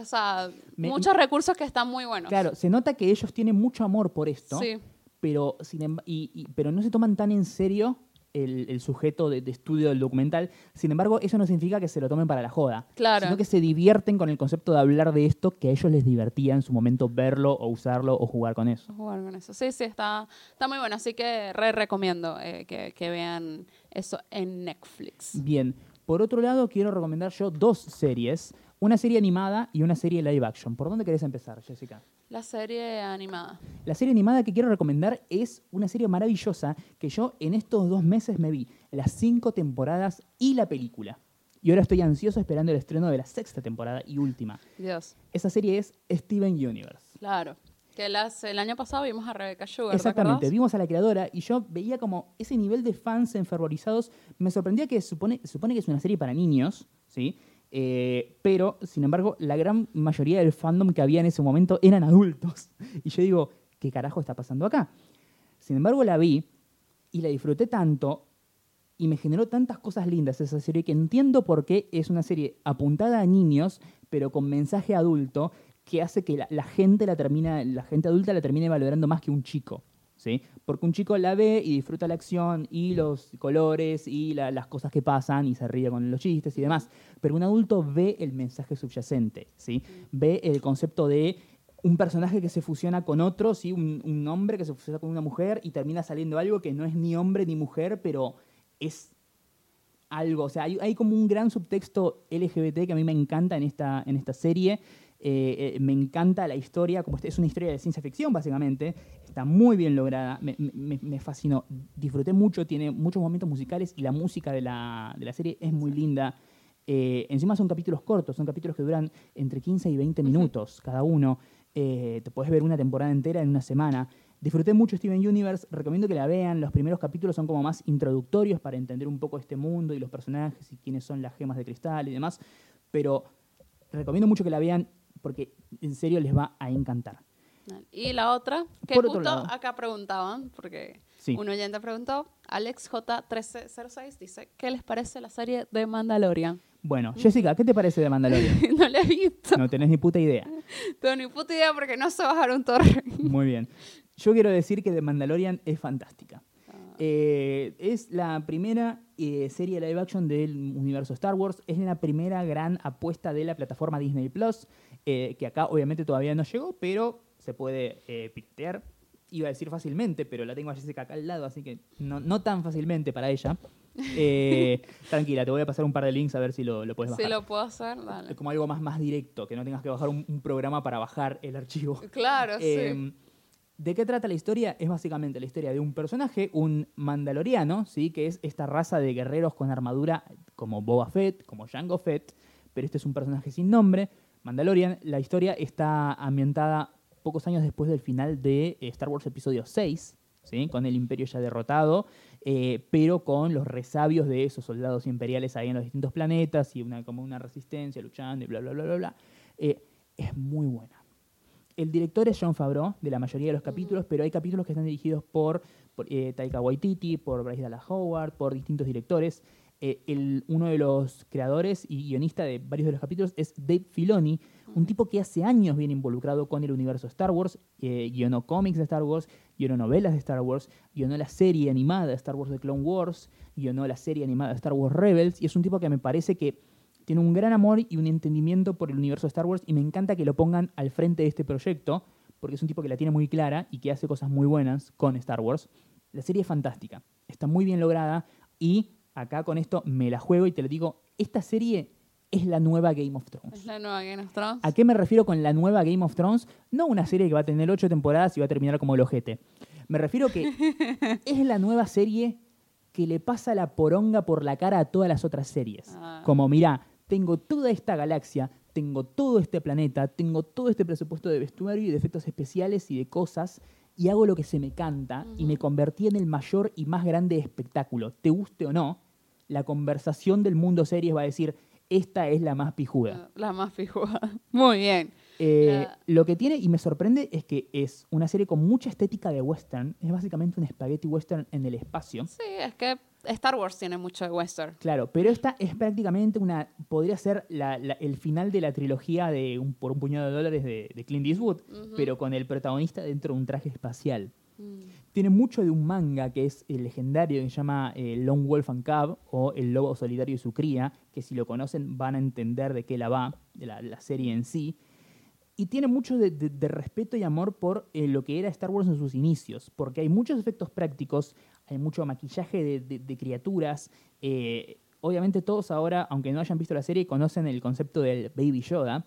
o sea, Me- muchos recursos que están muy buenos. claro, se nota que ellos tienen mucho amor por esto, Sí. pero, sin emb- y, y- pero no se toman tan en serio el, el sujeto de, de estudio del documental. Sin embargo, eso no significa que se lo tomen para la joda, Claro. sino que se divierten con el concepto de hablar de esto que a ellos les divertía en su momento verlo o usarlo o jugar con eso. jugar con eso. Sí, sí, está, está muy bueno. Así que re recomiendo eh, que, que vean eso en Netflix. Bien, por otro lado, quiero recomendar yo dos series, una serie animada y una serie live action. ¿Por dónde querés empezar, Jessica? La serie animada. La serie animada que quiero recomendar es una serie maravillosa que yo en estos dos meses me vi las cinco temporadas y la película. Y ahora estoy ansioso esperando el estreno de la sexta temporada y última. Dios. Esa serie es Steven Universe. Claro. Que las, el año pasado vimos a Rebecca Sugar, ¿te Exactamente, vimos a la creadora y yo veía como ese nivel de fans enfervorizados. Me sorprendía que supone, supone que es una serie para niños, ¿sí? Eh, pero, sin embargo, la gran mayoría del fandom que había en ese momento eran adultos. <laughs> Y yo digo, ¿qué carajo está pasando acá? Sin embargo, la vi y la disfruté tanto y me generó tantas cosas lindas esa serie que entiendo por qué es una serie apuntada a niños, pero con mensaje adulto, que hace que la, gente la termina, la gente adulta la termine valorando más que un chico. Porque un chico la ve y disfruta la acción y los colores y la- las cosas que pasan y se ríe con los chistes y demás. Pero un adulto ve el mensaje subyacente, ¿sí? Ve el concepto de un personaje que se fusiona con otro, ¿sí? un, un hombre que se fusiona con una mujer y termina saliendo algo que no es ni hombre ni mujer, pero es algo, o sea, hay, hay como un gran subtexto LGBT que a mí me encanta en esta, en esta serie. Eh, eh, me encanta la historia, como este- es una historia de ciencia ficción, básicamente. Está muy bien lograda, me, me- me fascinó. Disfruté mucho, tiene muchos momentos musicales y la música de la, de la serie es muy linda. Eh, encima son capítulos cortos, son capítulos que duran entre 15 y 20 minutos cada uno. Te puedes ver una temporada entera en una semana. Disfruté mucho Steven Universe, recomiendo que la vean. Los primeros capítulos son como más introductorios para entender un poco este mundo y los personajes y quiénes son las gemas de cristal y demás. Pero recomiendo mucho que la vean porque en serio les va a encantar. Y la otra, que Por justo lado. acá preguntaban, porque Sí. un oyente preguntó, Alex J1306 dice, ¿qué les parece la serie de Mandalorian? Bueno, Jessica, ¿qué te parece de Mandalorian? <laughs> no la he visto. No tenés ni puta idea. <laughs> Tengo ni puta idea porque no sé bajar un torre. Muy bien. Yo quiero decir que The Mandalorian es fantástica. Eh, es la primera eh, serie live action del universo Star Wars. Es la primera gran apuesta de la plataforma Disney Plus, eh, que acá obviamente todavía no llegó, pero se puede eh, piratear. Iba a decir fácilmente, pero la tengo a Jessica acá al lado, así que no, no tan fácilmente para ella. <laughs> Eh, tranquila, te voy a pasar un par de links a ver si lo, lo puedes bajar. Si lo puedo hacer, dale. Como algo más, más directo, que no tengas que bajar un- un programa para bajar el archivo. Claro, <laughs> sí. ¿De qué trata la historia? Es básicamente la historia de un personaje, un mandaloriano, ¿sí? que es esta raza de guerreros con armadura como Boba Fett, como Jango Fett, pero este es un personaje sin nombre. Mandalorian, la historia está ambientada pocos años después del final de eh, Star Wars Episodio 6, ¿sí? con el imperio ya derrotado, eh, pero con los resabios de esos soldados imperiales ahí en los distintos planetas y una, como una resistencia luchando y bla, bla, bla, bla, bla. Eh, es muy buena. El director es John Favreau, de la mayoría de los capítulos, pero hay capítulos que están dirigidos por, por, eh, Taika Waititi, por Bryce Dallas Howard, por distintos directores. Eh, el- uno de los creadores y guionista de varios de los capítulos es Dave Filoni, un tipo que hace años viene involucrado con el universo Star Wars, eh, guionó cómics de Star Wars, guionó novelas de Star Wars, guionó la serie animada de Star Wars de Clone Wars, guionó la serie animada de Star Wars Rebels, y es un tipo que me parece que tiene un gran amor y un entendimiento por el universo de Star Wars y me encanta que lo pongan al frente de este proyecto porque es un tipo que la tiene muy clara y que hace cosas muy buenas con Star Wars. La serie es fantástica, está muy bien lograda y acá con esto me la juego y te lo digo, esta serie es la nueva Game of Es Thrones. la nueva Game of Thrones. ¿A qué me refiero con la nueva Game of Thrones? No una serie que va a tener ocho temporadas y va a terminar como el ojete. Me refiero que <laughs> es la nueva serie que le pasa la poronga por la cara a todas las otras series. Ah. Como, mirá, tengo toda esta galaxia, tengo todo este planeta, tengo todo este presupuesto de vestuario y de efectos especiales y de cosas, y hago lo que se me canta y me convertí en el mayor y más grande espectáculo. Te guste o no, la conversación del mundo series va a decir, esta es la más pijuda. La más fijada. <laughs> Muy bien. Eh, La- Lo que tiene y me sorprende es que es una serie con mucha estética de western. Es básicamente un spaghetti western en el espacio. Sí, es que Star Wars tiene mucho de western. Claro, pero esta es prácticamente una. Podría ser la- la- el final de la trilogía de un, por un puñado de dólares de, de Clint Eastwood, pero con el protagonista dentro de un traje espacial. Mm. Tiene mucho de un manga que es el legendario que se llama eh, Lone Wolf and Cub o El Lobo Solitario y su cría, que si lo conocen van a entender de qué la va, de la, la serie en sí. Y tiene mucho de, de- de respeto y amor por eh, lo que era Star Wars en sus inicios, porque hay muchos efectos prácticos, hay mucho maquillaje de, de- de criaturas. eh, obviamente todos ahora, aunque no hayan visto la serie, conocen el concepto del Baby Yoda.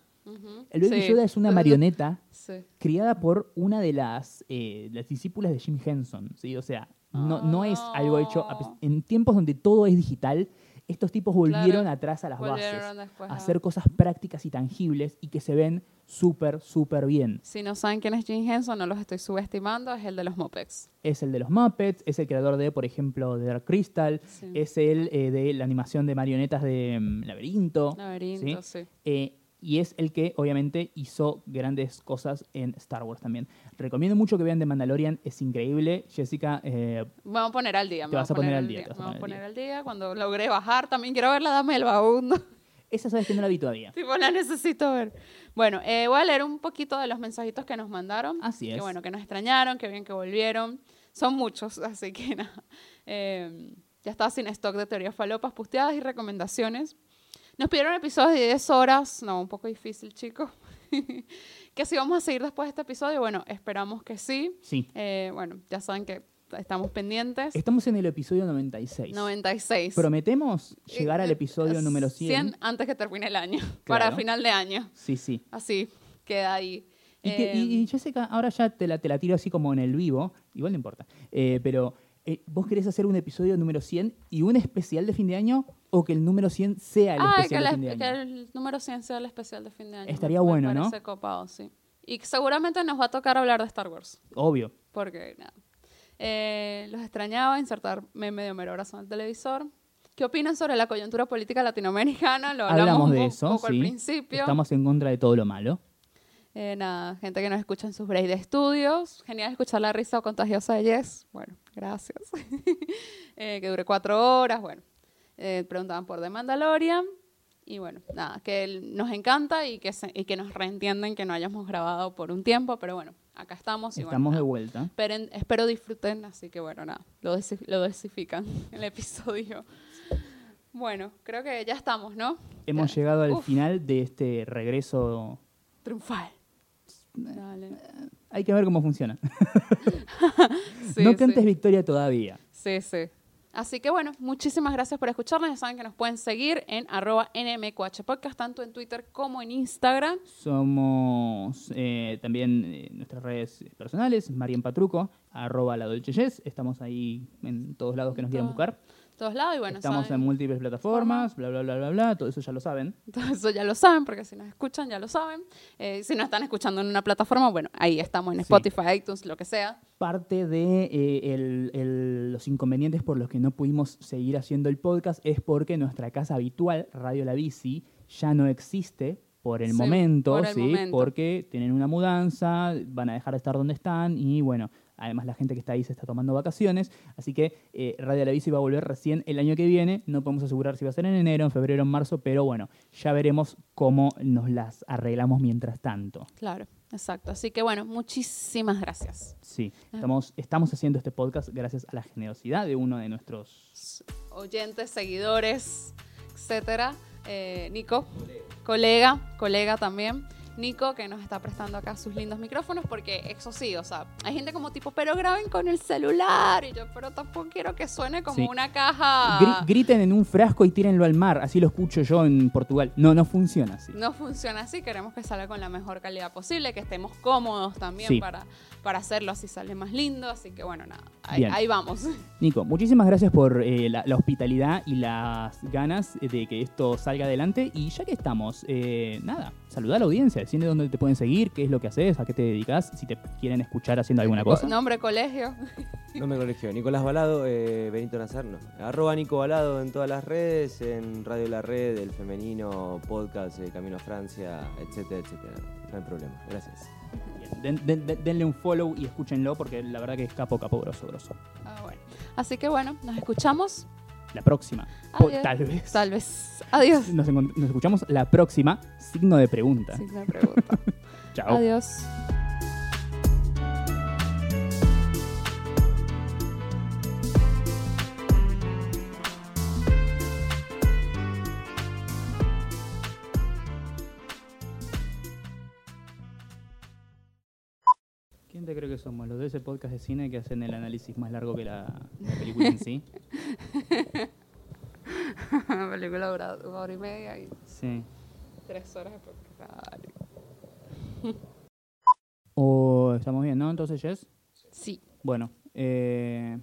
El Baby Sí. Yoda es una marioneta <laughs> Sí. criada por una de las, eh, las discípulas de Jim Henson, ¿sí? O sea, no, no es algo hecho Ah. en tiempos donde todo es digital, estos tipos volvieron Claro, atrás a las bases, después a hacer cosas prácticas y tangibles y que se ven súper, súper bien. Si no saben quién es Jim Henson, no los estoy subestimando, es el de los Mopex. Es el de los Muppets, es el creador de, por ejemplo, de Dark Crystal, Sí. es el eh, de la animación de marionetas de mm, Laberinto. Laberinto, sí. Eh, y es el que obviamente hizo grandes cosas en Star Wars también. Recomiendo mucho que vean The Mandalorian, es increíble. Jessica, eh, Vamos a poner al día. Te vas a poner al día, vas a poner al día. Cuando logré bajar, también quiero ver la Dama del Vagabundo. <laughs> esa sabes que no la vi todavía. tipo, la necesito ver. Bueno, eh, voy a leer un poquito de los mensajitos que nos mandaron. Así Que es. bueno, que nos extrañaron, que bien que volvieron. Son muchos, <laughs> así que nada. Eh, ya estaba sin stock de teorías falopas, pusteadas y recomendaciones. Nos pidieron episodios de 10 horas. No, un poco difícil, chicos. <laughs> que si vamos a seguir después de este episodio, bueno, esperamos que sí. Sí. Eh, bueno, ya saben que estamos pendientes. Estamos en el episodio 96. 96. Prometemos llegar al episodio número 100. antes que termine el año. <laughs> Para final de año. Sí, sí. Así, queda ahí. Y, que- y- Eh, y Jessica, ahora ya te la, te la tiro así como en el vivo, igual no importa, Eh, pero eh, ¿vos querés hacer un episodio número 100 y un especial de fin de año o que el número 100 sea el ah, que, especial de fin de que año? el número 100 sea el especial de fin de año. Estaría Me- me bueno, ¿no? copado, sí. Y seguramente nos va a tocar hablar de Star Wars. Obvio. Porque, nada. Eh, los extrañaba insertar meme de Homero Brazo en el televisor. ¿Qué opinan sobre la coyuntura política latinoamericana? Lo hablamos, Hablamos un de po- eso, poco sí. al principio. Estamos en contra de todo lo malo. Eh, nada, gente que nos escucha en sus breaks de estudios. Genial escuchar la risa contagiosa de Jess. Bueno, gracias. <laughs> Eh, que dure cuatro horas. Bueno, eh, preguntaban por The Mandalorian. Y bueno, nada, que nos encanta y que, se- y que nos reentienden que no hayamos grabado por un tiempo. Pero bueno, acá estamos. Y bueno, Estamos de nada. vuelta. Esperen- espero disfruten, así que bueno, nada, lo, desi- lo desifican <laughs> el episodio. Bueno, creo que ya estamos, ¿no? Hemos Ya. llegado al Uf, final de este regreso. Triunfal. Dale. Hay que ver cómo funciona. <laughs> Sí, no sí. cantes victoria todavía. Sí, sí. Así que bueno, muchísimas gracias por escucharnos. Ya saben que nos pueden seguir en arroba NMQH Podcast, tanto en Twitter como en Instagram. Somos eh, también eh, nuestras redes personales, Marian Patruco, arroba la Dolce. Estamos ahí en todos lados que nos quieran buscar. Todos lados y bueno, Estamos saben- en múltiples plataformas, bla, bla, bla, bla, bla. Todo eso ya lo saben. <laughs> todo eso ya lo saben, porque si nos escuchan ya lo saben. Eh, si nos están escuchando en una plataforma, bueno, ahí estamos en Sí. Spotify, iTunes, lo que sea. Parte de eh, el- el- los inconvenientes por los que no pudimos seguir haciendo el podcast es porque nuestra casa habitual, Radio La Bici, ya no existe por el Sí, momento, por el ¿sí? momento. porque tienen una mudanza, van a dejar de estar donde están y bueno, además la gente que está ahí se está tomando vacaciones, así que eh, Radio La Bici va a volver recién el año que viene, no podemos asegurar si va a ser en enero, en febrero, en marzo, pero bueno, ya veremos cómo nos las arreglamos mientras tanto. Claro, exacto. Así que bueno, muchísimas gracias. Sí, Ah. estamos, estamos haciendo este podcast gracias a la generosidad de uno de nuestros... Oyentes, seguidores, etcétera. Eh, Nico, colega, colega también. Nico, que nos está prestando acá sus lindos micrófonos, porque eso sí, o sea, hay gente como tipo, pero graben con el celular. Y yo, pero tampoco quiero que suene como Sí. una caja. Gri- griten en un frasco y tírenlo al mar, así lo escucho yo en Portugal. No, no funciona así. No funciona así, queremos que salga con la mejor calidad posible, que estemos cómodos también Sí. para, para hacerlo así sale más lindo. Así que bueno, nada, ahí, vamos. Nico, muchísimas gracias por eh, la, la hospitalidad y las ganas de que esto salga adelante. Y ya que estamos, eh, nada, saludar a la audiencia, decirle dónde te pueden seguir, qué es lo que haces, a qué te dedicas, si te quieren escuchar haciendo alguna cosa. Nombre, colegio. <laughs> No me corrigió. Nicolás Balado, eh, Benito Nazar, no. Arroba Nico Balado en todas las redes, en Radio La Red, el femenino, podcast, eh, Camino a Francia, etcétera, etcétera. No hay problema. Gracias. Den- den- denle un follow y escúchenlo porque la verdad que es capo, capo, grosso, grosso. Ah, bueno. Así que bueno, nos escuchamos. La próxima. Adiós. tal vez. Tal vez. Adiós. Nos, nos escuchamos la próxima. Signo de pregunta. Sí, me pregunta. <laughs> Chao. Adiós. ¿Quién te cree que somos? Los de ese podcast de cine que hacen el análisis más largo que la, la película en sí. <laughs> película dura una hora y media y Sí. tres horas de podcast. <laughs> Estamos bien, ¿no? Entonces, Jess. Sí. Bueno, eh,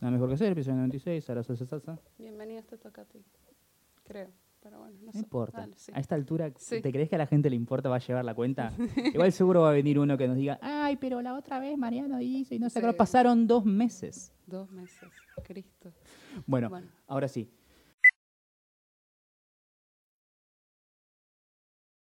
Nada mejor que hacer, episodio 96, Sara Salsa Salsa. Bienvenido, te toca a ti. Creo. Pero bueno, no, No sé. importa. Dale, sí. A esta altura, Sí. ¿te crees que a la gente le importa, va a llevar la cuenta? <laughs> Igual seguro va a venir uno que nos diga, ay, pero la otra vez Mariano hizo y no sé Sí. qué. Pasaron dos meses. Dos meses. Cristo. Bueno, Bueno. ahora sí.